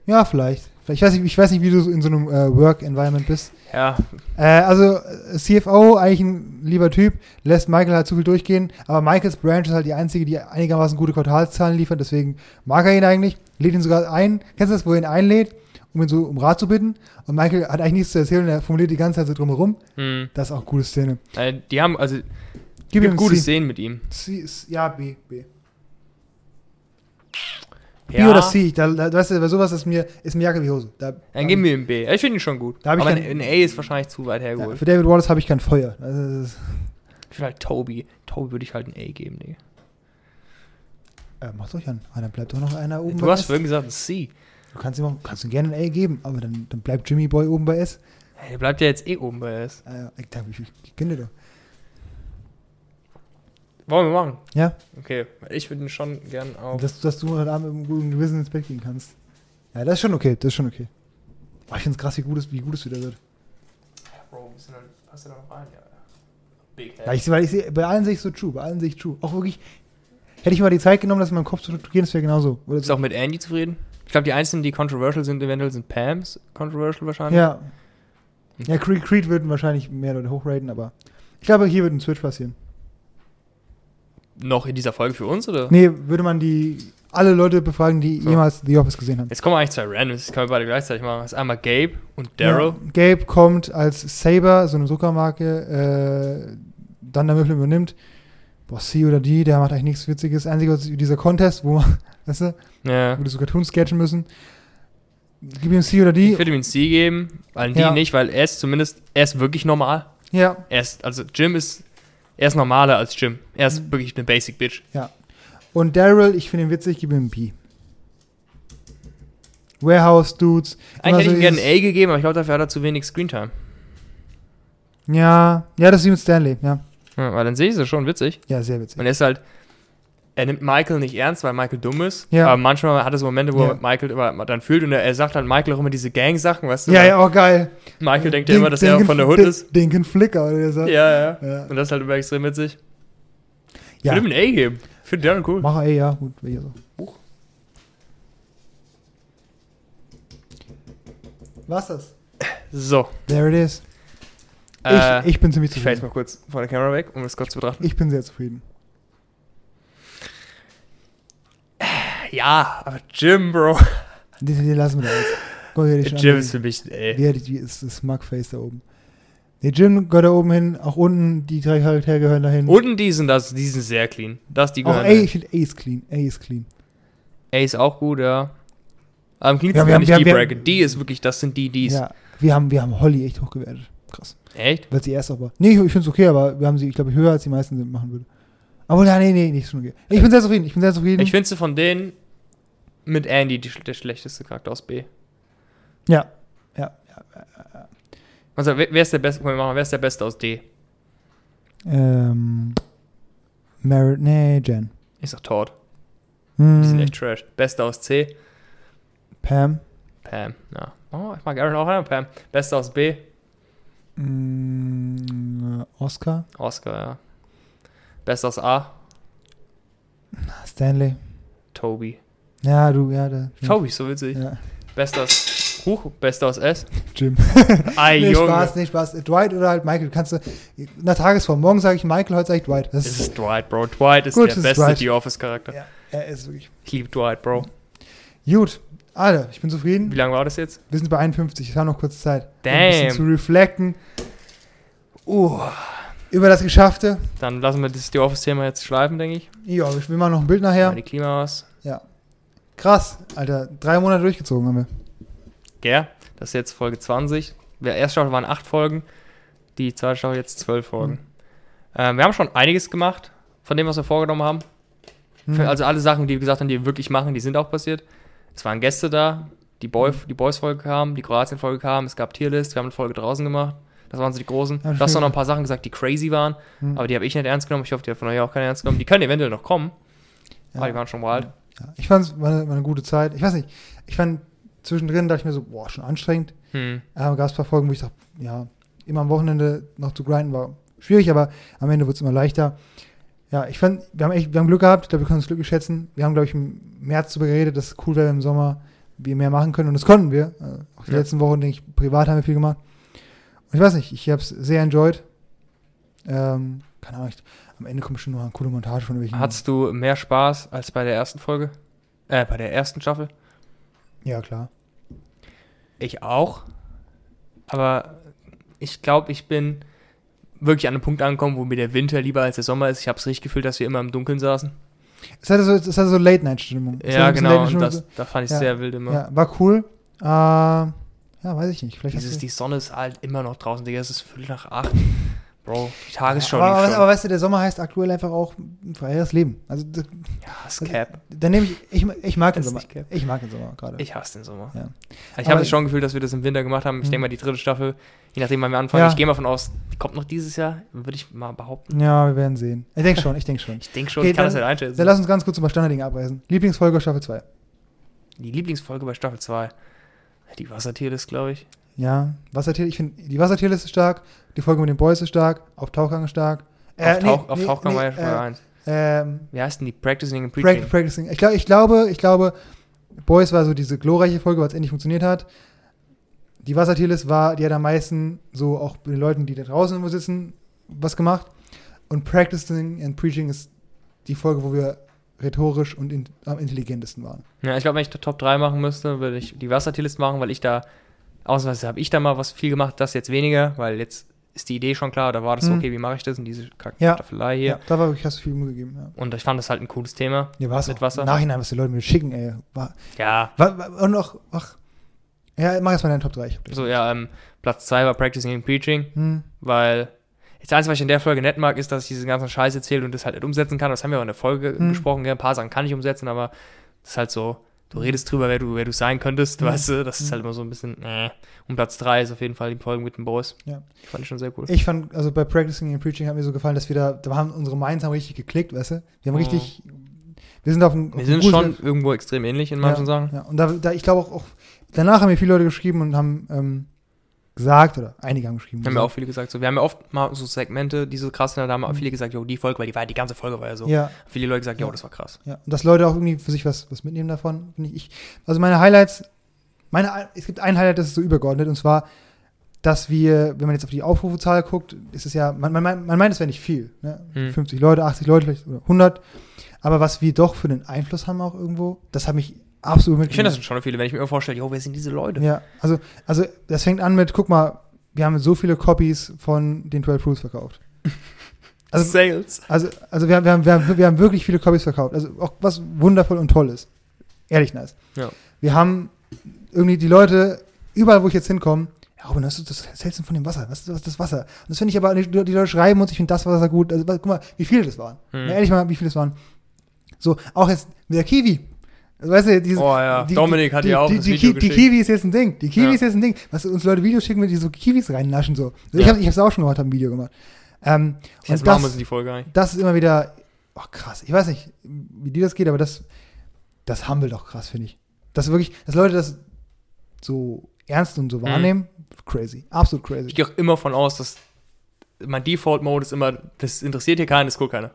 Ja, vielleicht. Ich weiß nicht, ich weiß nicht wie du so in so einem äh, Work-Environment bist. Ja, Äh, also, CFO, eigentlich ein lieber Typ, lässt Michael halt zu viel durchgehen, aber Michaels Branch ist halt die einzige, die einigermaßen gute Quartalszahlen liefert, deswegen mag er ihn eigentlich, lädt ihn sogar ein. Kennst du das, wo er ihn einlädt, um ihn so um Rat zu bitten? Und Michael hat eigentlich nichts zu erzählen, er formuliert die ganze Zeit so drumherum. hm. Das ist auch eine coole Szene. Äh, die haben, also, Gib gibt gute C. Szenen mit ihm. C, ja, B, B. B Ja, oder C, da, da, weißt du, bei sowas ist mir, ist mir Jacke wie Hose. Da, Dann gib mir ein B. Ich finde ihn schon gut. Ich Aber kein- ein, A ist wahrscheinlich zu weit ja, hergeholt. für David Wallace habe ich kein Feuer. Also, Ich will halt Toby. Toby würde ich halt ein A geben, Digga. äh, mach doch an. Ah, dann bleibt doch noch einer oben Du bei hast S. vorhin gesagt ein C. Du kannst ihm auch, kannst ihm gerne ein A geben, aber dann, dann bleibt Jimmy Boy oben bei S. Hey, der bleibt ja jetzt eh oben bei S. Ah, ja, ich, dachte, ich, ich kenne doch. Wollen wir machen? Ja, Okay, ich würde ihn schon gern auf. dass, dass du heute Abend mit einem guten Gewissen ins Bett gehen kannst. Ja, das ist schon okay, das ist schon okay. Boah, ich finde es krass, wie gut es, wie gut es wieder wird. Bro, bist du dann, hast du da noch rein? Ja. Big Ja, ich, weil ich sehe, bei allen sehe ich so true, bei allen sehe ich true. Auch wirklich, hätte ich mal die Zeit genommen, das in meinem Kopf zu strukturieren, das wäre genauso. Oder Bist du auch mit Andy zufrieden? Ich glaube, die einzigen, die controversial sind, eventuell sind Pams controversial wahrscheinlich. Ja. Ja, Creed, Creed würden wahrscheinlich mehr Leute hochraten, aber ich glaube, hier wird ein Switch passieren. Noch in dieser Folge für uns, oder? Nee, würde man die alle Leute befragen, die So. jemals The Office gesehen haben. Jetzt kommen eigentlich zwei Randoms, das können wir beide gleichzeitig machen. Das ist einmal Gabe und Daryl. Ja, Gabe kommt als Saber, so eine Zuckermarke, äh, dann der Müffel übernimmt. Boah, C oder D, der macht eigentlich nichts Witziges. Einzige was ist dieser Contest, wo, weißt du, Ja. wo die so Cartoons sketchen müssen. Gib ihm C oder D. Ich würde ihm ein C geben, weil Ja. nicht, weil er ist zumindest, er ist wirklich normal. Ja, Er ist, also Jim ist Er ist normaler als Jim. Er Mhm. ist wirklich eine Basic Bitch. Und Daryl, ich finde ihn witzig, gebe ihm ein B. Warehouse Dudes. Eigentlich hätte ich ihm gerne ein A gegeben, aber ich glaube, dafür hat er zu wenig Screentime. Ja, ja, das ist wie mit Stanley, ja. Ja, weil dann sehe ich es schon witzig. Ja, sehr witzig. Und er ist halt, er nimmt Michael nicht ernst, weil Michael dumm ist. Ja. Aber manchmal hat er so Momente, wo Ja. Michael immer dann fühlt und er, er sagt halt Michael auch immer diese Gang-Sachen, weißt du? Ja, ja, auch geil. Michael denkt ja immer, dass er Dinken- von der Hood ist. Dinken Flicker, oder so. Ja, ja. Ja. Und das ist halt immer extrem witzig. Ich Ja. würde ihm ein A geben. Ich finde Darren cool. Mach ey, ja, gut, wäre so. Buch. Was das? So. There it is. Äh, ich, ich bin ziemlich ich fahre jetzt zufrieden. mal kurz von der Kamera weg, um das kurz zu betrachten. Ich bin sehr zufrieden. Ja, aber Jim, Bro. Den, den lassen wir da jetzt. Guck hier, die Jim Schande- ist für mich A. Ja, die, die ist das Smugface da oben. Der Jim gehört da oben hin, auch unten, die drei Charaktere gehören dahin. Unten die sind, das, die sind sehr clean. Das, die auch gehören A, ich finde A ist clean. A ist clean. A ist auch gut, ja. Aber am cleansten Ja, finde ich die haben- Bracket. Die ist wirklich, das sind die Ds. Ja, wir haben, wir haben Holly echt hochgewertet. Krass. Echt? Weil sie erst auch war. Nee, ich, ich finde es okay, aber wir haben sie, ich glaube, höher als die meisten sind, machen würde. Aber ja, nee, nee, nicht schon okay. Ich bin sehr zufrieden. Ich bin sehr zufrieden. Ich finde sie von denen mit Andy die, der schlechteste Charakter aus B. ja. Ja, ja. Also, wer, wer ist der Beste? Können wir machen, wer ist der Beste aus D? Ähm. Merit, nee, Jen. Ich sag Todd. Hm, Die sind echt trash. Beste aus C? Pam. Pam. Ja. Oh, ich mag Aaron auch an Pam. Beste aus B? Mm, äh, Oscar. Oscar, ja. Beste aus A? Stanley. Toby. Ja, du, ja, da. Toby ist so witzig. Ja. Beste aus Huch, Beste aus S? Jim. Ei, nee, Junge. Spaß, nee, Spaß. Dwight oder halt Michael. Kannst du. In der Tagesform. Morgen sage ich Michael, heute sage ich Dwight. Das Es ist, Dwight, Bro. Dwight ist Gut, der ist beste Dwight. The Office-Charakter. ja, er ist wirklich. Ich liebe Dwight, Bro. Gut. Alter, ich bin zufrieden. Wie lange war das jetzt? Wir sind bei 51. Ich habe noch kurz Zeit. um Damn. Ein bisschen zu reflecten Uh. über das Geschaffte. Dann lassen wir das The Office-Thema jetzt schleifen, denke ich. Ja, wir machen noch ein Bild nachher. Mal die Klimawas. Krass, Alter. Drei Monate durchgezogen haben wir. Gell? Das ist jetzt Folge 20. Der erste Staffel waren acht Folgen. Die zweite Staffel jetzt zwölf Folgen. Ähm, wir haben schon einiges gemacht von dem, was wir vorgenommen haben. Hm. Für- Also alle Sachen, die wir gesagt haben, die wir wirklich machen, die sind auch passiert. Es waren Gäste da, die, Boy, Mhm. die Boys-Folge kam, die Kroatien-Folge kam, es gab Tierlist, wir haben eine Folge draußen gemacht. Das waren so die großen. Ja, du hast noch ein paar Sachen gesagt, die crazy waren, Hm. aber die habe ich nicht ernst genommen. Ich hoffe, die hat von euch auch keiner ernst genommen. Die können eventuell noch kommen, Ja. aber die waren schon wild. Ja, ich fand es war, eine- gute Zeit. Ich weiß nicht, ich fand zwischendrin, dachte ich mir so, boah, schon anstrengend. Hm. Aber gab es ein paar Folgen, wo ich dachte, ja, immer am Wochenende noch zu grinden war schwierig, aber am Ende wird es immer leichter. Ja, ich fand, wir haben echt, wir haben Glück gehabt, ich glaube, wir können uns glücklich schätzen. Wir haben, glaube ich, im März darüber geredet, dass es cool wäre, im Sommer wir mehr machen können und das konnten wir. Äh, auch die Ja. letzten Wochen, denke ich, privat haben wir viel gemacht. Und ich weiß nicht, ich habe es sehr enjoyed. Ähm, keine Ahnung, ich, am Ende kommt schon noch eine coole Montage von irgendwelchen. Hattest du mehr Spaß als bei der ersten Folge? Äh, bei der ersten Staffel? Ja, klar. Ich auch. Aber ich glaube, ich bin wirklich an einem Punkt angekommen, wo mir der Winter lieber als der Sommer ist. Ich habe es richtig gefühlt, dass wir immer im Dunkeln saßen. Es hatte so, es hatte so Late-Night-Stimmung. Es Ja, genau. Und das, da fand ich Ja. sehr wild immer. Ja, war cool. Äh, ja, weiß ich nicht. Vielleicht Dieses, die Sonne ist halt immer noch draußen, Digga. Es ist Viertel nach acht. Bro, die Tagesschau aber, lief aber, schon. aber weißt du, der Sommer heißt aktuell einfach auch ein freieres Leben. Also, ja, das Cap. dann nehme ich, ich, ich mag den Das ist Sommer. Ich mag den Sommer gerade. Ich hasse den Sommer. Ja. Ich Aber- habe es schon gefühlt, dass wir das im Winter gemacht haben. Ich Mhm. denke mal, die dritte Staffel, je nachdem, wann wir anfangen, Ja. ich gehe mal von aus, die kommt noch dieses Jahr, würde ich mal behaupten. Ja, wir werden sehen. Ich denke schon, ich denke schon. Ich denke schon, Okay, ich kann das dann- nicht einschätzen. Dann lass uns ganz kurz über Standarddinge abreißen. Lieblingsfolge Staffel 2. Die Lieblingsfolge bei Staffel 2. Die Wassertierlist, glaube ich. Ja, Wassertier, ich finde, die Wassertierliste ist stark, die Folge mit dem Boys ist stark, auf Tauchgang ist stark. auf, nee, Tauch, auf nee, Tauchgang nee, war ja Folge äh, 1. ähm, Wie heißt denn die? Practicing and Preaching. Practicing. Ich, glaub, ich glaube, ich glaube, Boys war so diese glorreiche Folge, weil es endlich funktioniert hat. Die Wassertierlist war, die hat am meisten so auch bei den Leuten, die da draußen irgendwo sitzen, was gemacht. Und Practicing and Preaching ist die Folge, wo wir rhetorisch und in, am intelligentesten waren. Ja, ich glaube, wenn ich die Top 3 machen müsste, würde ich die Wassertierlist machen, weil ich da, ausnahmsweise habe ich da mal was viel gemacht, das jetzt weniger, weil jetzt ist die Idee schon klar, da war das so, Hm. okay, wie mache ich das in diese Ja. Staffelei hier. Ja, da war wirklich, hast du viel Mühe gegeben. Ja, Und ich fand das halt ein cooles Thema. ja war es Mit. Wasser? Im Nachhinein, was die Leute mir schicken, ey. War, Ja, war, war, und auch, ach, ja, mach jetzt mal deinen Top 3. Ich hab so, ja, ähm, Platz 2 war Practicing and Preaching, Hm. weil Das Einzige, was ich in der Folge nett mag, ist, dass ich diesen ganzen Scheiß erzähle und das halt nicht umsetzen kann. Das haben wir auch in der Folge Mhm. gesprochen. Ein paar Sachen kann ich umsetzen, aber das ist halt so, du redest drüber, wer du, wer du sein könntest, Mhm. weißt du? Das ist Mhm. halt immer so ein bisschen, äh. Und Platz 3 ist auf jeden Fall die Folge mit den Boys. Ja. Die fand ich schon sehr cool. Ich fand, also bei Practicing and Preaching hat mir so gefallen, dass wir da, da haben unsere Minds haben richtig geklickt, weißt du? Wir haben Mhm. richtig, wir sind auf dem. wir sind schon irgendwo extrem ähnlich in manchen Sachen. Ja, und da, da ich glaube auch, auch, danach haben mir viele Leute geschrieben und haben ähm, gesagt, oder einige haben geschrieben. Haben ja auch viele gesagt. So, wir haben ja oft mal so Segmente, die so krass sind, da haben auch viele gesagt, jo, die Folge, weil die war die ganze Folge war ja so. Mhm. Ja, Viele Leute gesagt, jo, Ja. das war krass. ja. Und dass Leute auch irgendwie für sich was, was mitnehmen davon, finde ich. Also meine Highlights, meine, es gibt ein Highlight, das ist so übergeordnet, und zwar, dass wir, wenn man jetzt auf die Aufrufezahl guckt, ist es ja, man, man, meint- man meint, es wäre nicht viel. Ne? Hm. 50 Leute, 80 Leute, vielleicht oder 100. Aber was wir doch für einen Einfluss haben auch irgendwo, das hat mich absolut Ich finde, das sind schon viele, wenn ich mir vorstelle, jo, wer sind diese Leute? Ja, also, also das fängt an mit, guck mal, wir haben so viele Copies von den 12 Rules verkauft. Also, Sales. also, also wir, haben, wir, haben, wir, haben, wir haben wirklich viele Copies verkauft. Also auch was wundervoll und toll ist. Ehrlich nice. Ja. Wir haben irgendwie die Leute, überall wo ich jetzt hinkomme, ja, Robin, was, ist das hältst du von dem Wasser? Was ist das, das Wasser? Und das finde ich aber, die, die Leute schreiben uns, ich finde das Wasser gut. Also, guck mal, wie viele das waren. Hm. Na, ehrlich mal, wie viele das waren. So, auch jetzt mit der Kiwi. Also, weißt du, diese, Oh ja, die- Dominik hat die, ja auch die, das die, Video die geschickt. Kiwi ist jetzt ein Ding. Die Kiwi Ja. ist jetzt ein Ding. Was uns Leute Videos schicken, mit die so Kiwis reinnaschen so. Ich Ja. habe ich hab's auch schon gemacht, habe ein Video gemacht. Ähm, und wir das, es die Folge ein. das ist immer wieder, oh krass. Ich weiß nicht, wie dir das geht, aber das, das humble doch krass, finde ich. Das wirklich, dass Leute das so ernst und so Mhm. wahrnehmen, crazy. Absolut crazy. Ich gehe auch immer von aus, dass mein Default-Mode ist immer, das interessiert hier keinen, das guckt keiner.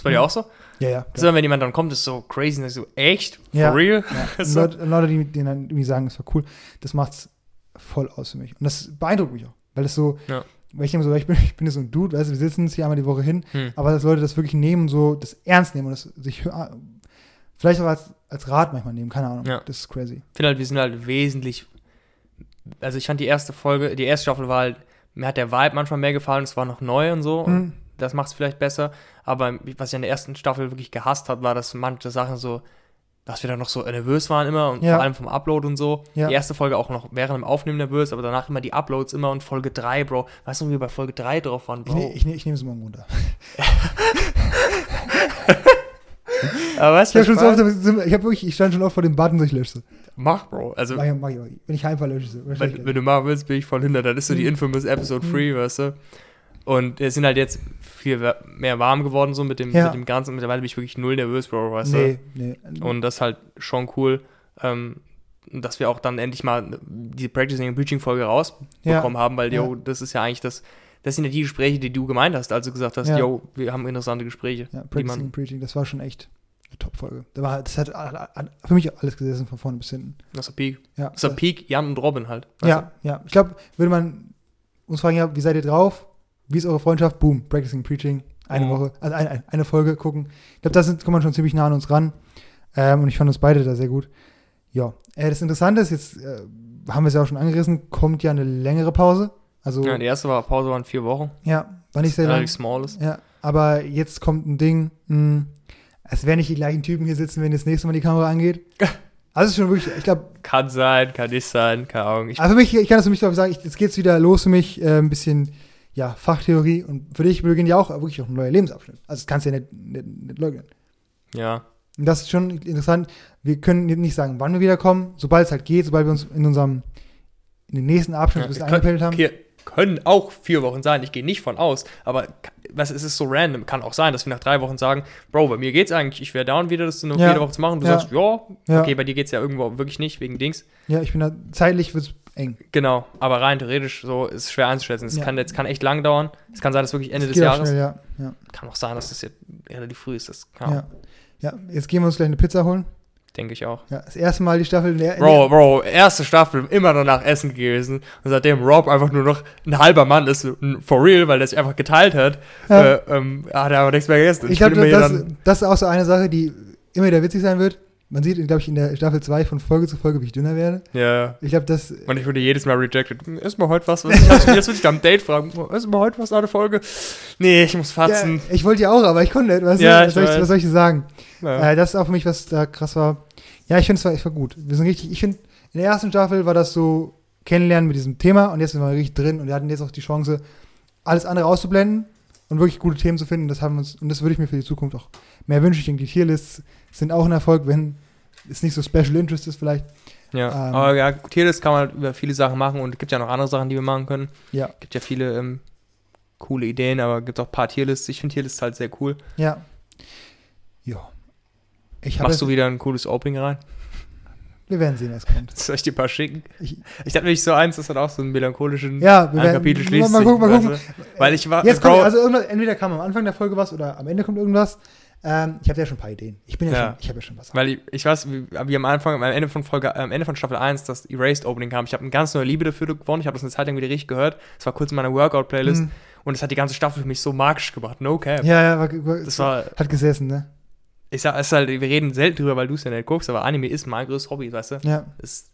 Ist bei dir Mhm. auch so? ja, ja. Das ist immer, wenn jemand dann kommt, ist so crazy, und ist so, echt? For Ja. real? Ja, und So. Leute, Leute, die denen dann irgendwie sagen, das war cool, das macht's voll aus für mich. Und das beeindruckt mich auch, weil das so, Ja. weil ich denke so, ich bin, ich bin jetzt so ein Dude, weißt du, wir sitzen uns hier einmal die Woche hin, Hm. aber dass Leute das wirklich nehmen, so das ernst nehmen und das sich hö- vielleicht auch als, als Rat manchmal nehmen, keine Ahnung. Ja. Das ist crazy. Ich finde halt, wir sind halt wesentlich. Also, ich fand die erste Folge, die erste Staffel war halt, mir hat der Vibe manchmal mehr gefallen, es war noch neu und so. Und Hm. Das macht es vielleicht besser. Aber was ich an der ersten Staffel wirklich gehasst hat, war, dass manche Sachen so, dass wir da noch so nervös waren immer und Ja. vor allem vom Upload und so. Ja. Die erste Folge auch noch während dem Aufnehmen nervös, aber danach immer die Uploads immer und Folge 3, Bro. Weißt du, wie wir bei Folge 3 drauf waren, Bro? ich, ne, ich nehme es morgen runter. aber weißt Ich habe ich so oft, ich habe wirklich, ich stand schon oft vor dem Button, so ich lösche. Mach, Bro. Also, Mach mach mach. Wenn ich heimfahre, lösche ich wenn, wenn du machen willst, bin ich voll hinter. Das ist so die Mhm. infamous Episode Mhm. 3, weißt du? Und wir sind halt jetzt viel mehr warm geworden, so mit dem, Ja. mit dem Ganzen. Mittlerweile bin ich wirklich null nervös, Bro, weißt nee, nee. du? Und das ist halt schon cool, ähm, dass wir auch dann endlich mal die Practicing and Preaching Folge rausbekommen haben, weil, Ja. yo, das ist ja eigentlich das, das sind ja die Gespräche, die du gemeint hast, als du gesagt hast, Ja. yo, wir haben interessante Gespräche. Ja, Practicing and Preaching, das war schon echt eine Top-Folge. War- Das hat für mich alles gesessen, von vorne bis hinten. das ist der Peak. Ja, Das ist der Peak, Jan und Robin halt. ja, ja. Ich glaube, würde man uns fragen, ja, wie seid ihr drauf? Wie ist eure Freundschaft? Boom, Practicing Preaching. Eine Mhm. Woche, also eine, eine Folge gucken. Ich glaube, da sind- kommt man schon ziemlich nah an uns ran. Ähm, und ich fand uns beide da sehr gut. Ja, äh, das Interessante ist, jetzt äh, haben wir es ja auch schon angerissen, kommt ja eine längere Pause. Also? Ja, ja, die erste war, Pause waren vier Wochen. war nicht sehr lang. Small ist. Ja, aber jetzt kommt ein Ding, mh, es werden nicht die gleichen Typen hier sitzen, wenn das nächste Mal die Kamera angeht. Also es ist schon wirklich, ich glaube, Kann sein, kann nicht sein, keine Ahnung. Ich, also für mich, ich kann das für mich glaube ich sagen, jetzt geht's wieder los für mich, äh, ein bisschen, ja, Fachtheorie und für dich beginnt ja auch wirklich auch ein neuer Lebensabschnitt. Also das kannst du ja nicht, nicht, nicht leugnen. ja. Und das ist schon interessant. Wir können nicht sagen, wann wir wiederkommen, sobald es halt geht, sobald wir uns in unserem, in den nächsten Abschnitt Ja, ein bisschen es eingepellt haben. Okay, können auch vier Wochen sein, ich gehe nicht von aus, aber was, es ist so random, kann auch sein, dass wir nach drei Wochen sagen, Bro, bei mir geht's eigentlich, ich wäre down wieder, das in Ja. jede Woche zu machen, du Ja. sagst, ja, Ja. okay, bei dir geht's ja irgendwo wirklich nicht, wegen Dings, Ja, ich bin da, zeitlich wird's eng. genau, aber rein theoretisch, so, ist schwer einzuschätzen, es Ja. kann jetzt, kann echt lang dauern, es kann sein, dass wirklich Ende Es des Jahres, Schnell, ja. Ja. kann auch sein, dass das jetzt relativ früh ist, das ja. ja, jetzt gehen wir uns gleich eine Pizza holen. denke ich auch. Ja, das erste Mal die Staffel. in der- Bro, Bro, erste Staffel immer noch nach Essen gewesen. Und seitdem Rob einfach nur noch ein halber Mann ist, for real, weil er sich einfach geteilt hat, Ja. äh, ähm, hat er aber nichts mehr gegessen. Und Ich glaube, das, das, das ist auch so eine Sache, die immer wieder witzig sein wird. Man sieht, glaube ich, in der Staffel 2 von Folge zu Folge, wie ich dünner werde. ja, Ich glaube, das. und ich wurde jedes Mal rejected. Ist mal heute was? was jetzt würde ich da am Date fragen. Ist mal heute was, eine Folge? Nee, ich muss Ja, fatzen. ich wollte ja auch, aber ich konnte nicht. Weißt Ja, Was, soll ich, was soll ich sagen? Ja. Äh, das ist auch für mich, was da krass war. Ja, ich finde es war, war gut. Wir sind richtig. Ich finde, in der ersten Staffel war das so kennenlernen mit diesem Thema und jetzt sind wir richtig drin und wir hatten jetzt auch die Chance, alles andere auszublenden und wirklich gute Themen zu finden. Das haben wir uns, und das würde ich mir für die Zukunft auch mehr wünschen. Ich denke, die Tierlists sind auch ein Erfolg, wenn es nicht so Special Interest ist vielleicht. Ja, Ähm. aber ja, Tierlist kann man über viele Sachen machen und es gibt ja noch andere Sachen, die wir machen können. Ja, gibt ja viele ähm, coole Ideen, aber gibt auch ein paar Tierlists. Ich finde Tierlists halt sehr cool. ja. Ja. Machst du wieder ein cooles Opening rein? wir werden sehen, was kommt. Soll ich dir ein paar schicken? Ich, Ich dachte nämlich so eins, das hat auch so einen melancholischen ja, wir werden, Kapitel mal, schließt mal sich, gucken, mal weißt gucken. du? Weil ich war, Jetzt kommt, also entweder kam am Anfang der Folge was oder am Ende kommt irgendwas. Ähm, ich habe ja schon ein paar Ideen. Ich bin ja, Ja. schon, ich habe ja schon was. weil ich, ich weiß, wie, am Anfang, am Ende von Folge, am Ende von Staffel 1 das Erased Opening kam. Ich habe eine ganz neue Liebe dafür gewonnen. Ich habe das eine Zeit lang wieder richtig gehört. Es war kurz in meiner Workout-Playlist Mhm. und es hat die ganze Staffel für mich so magisch gemacht. No cap. Ja, ja, war, Das war, hat gesessen, ne? ich sag, es ist halt, wir reden selten drüber, weil du es ja nicht guckst, aber Anime ist mein größtes Hobby, weißt du? Ja. Ist,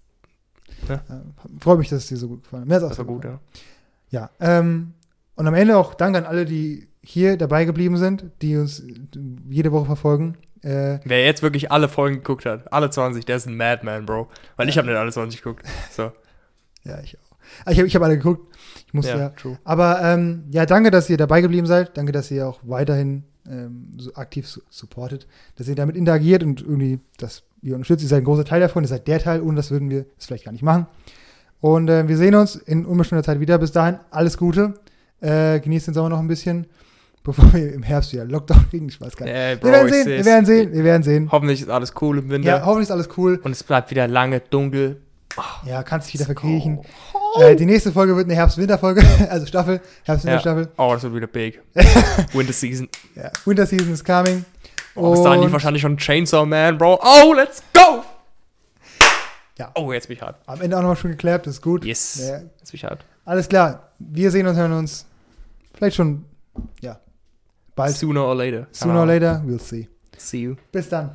Äh, Freue mich, dass es dir so gut gefallen hat. Mir hat's auch das so war gut, gefallen. ja. Ja, ähm, und am Ende auch Dank an alle, die hier dabei geblieben sind, die uns jede Woche verfolgen. Äh, Wer jetzt wirklich alle Folgen geguckt hat, alle 20, der ist ein Madman, Bro. Weil ich Ja. habe nicht alle 20 geguckt. So. ja, ich auch. Ah, Ich habe ich hab alle geguckt. Ich musste ja. Ja, true. Aber ähm, ja, danke, dass ihr dabei geblieben seid. Danke, dass ihr auch weiterhin ähm, so aktiv su supportet, dass ihr damit interagiert und irgendwie das ihr unterstützt. Ihr seid ein großer Teil davon. Ihr seid der Teil. Ohne das würden wir es vielleicht gar nicht machen. Und äh, wir sehen uns in unbestimmter Zeit wieder. Bis dahin, alles Gute. Äh, genießt den Sommer noch ein bisschen, bevor wir im Herbst wieder Lockdown kriegen. Ich weiß gar nicht. Ey, wir werden sehen, wir werden sehen, wir werden sehen. Hoffentlich ist alles cool im Winter. Ja, hoffentlich ist alles cool. und es bleibt wieder lange dunkel. Ja, kannst dich wieder verkriechen. go. Äh, die nächste Folge wird eine Herbst-Winter-Folge, also Staffel, Herbst-Winter-Staffel. Oh, das wird wieder big. Winter Season. Ja. Winter Season is coming. Oh, bis dahin lief wahrscheinlich schon Chainsaw Man, Bro. Oh, let's go! Ja. Oh, jetzt bin ich hart. Am Ende auch nochmal schon geklappt, ist gut. Yes. Ja, Jetzt bin ich hart. alles klar. Wir sehen uns, hören uns. Vielleicht schon, ja, bald. Sooner or later. Sooner or later, we'll see. See you. Bis dann.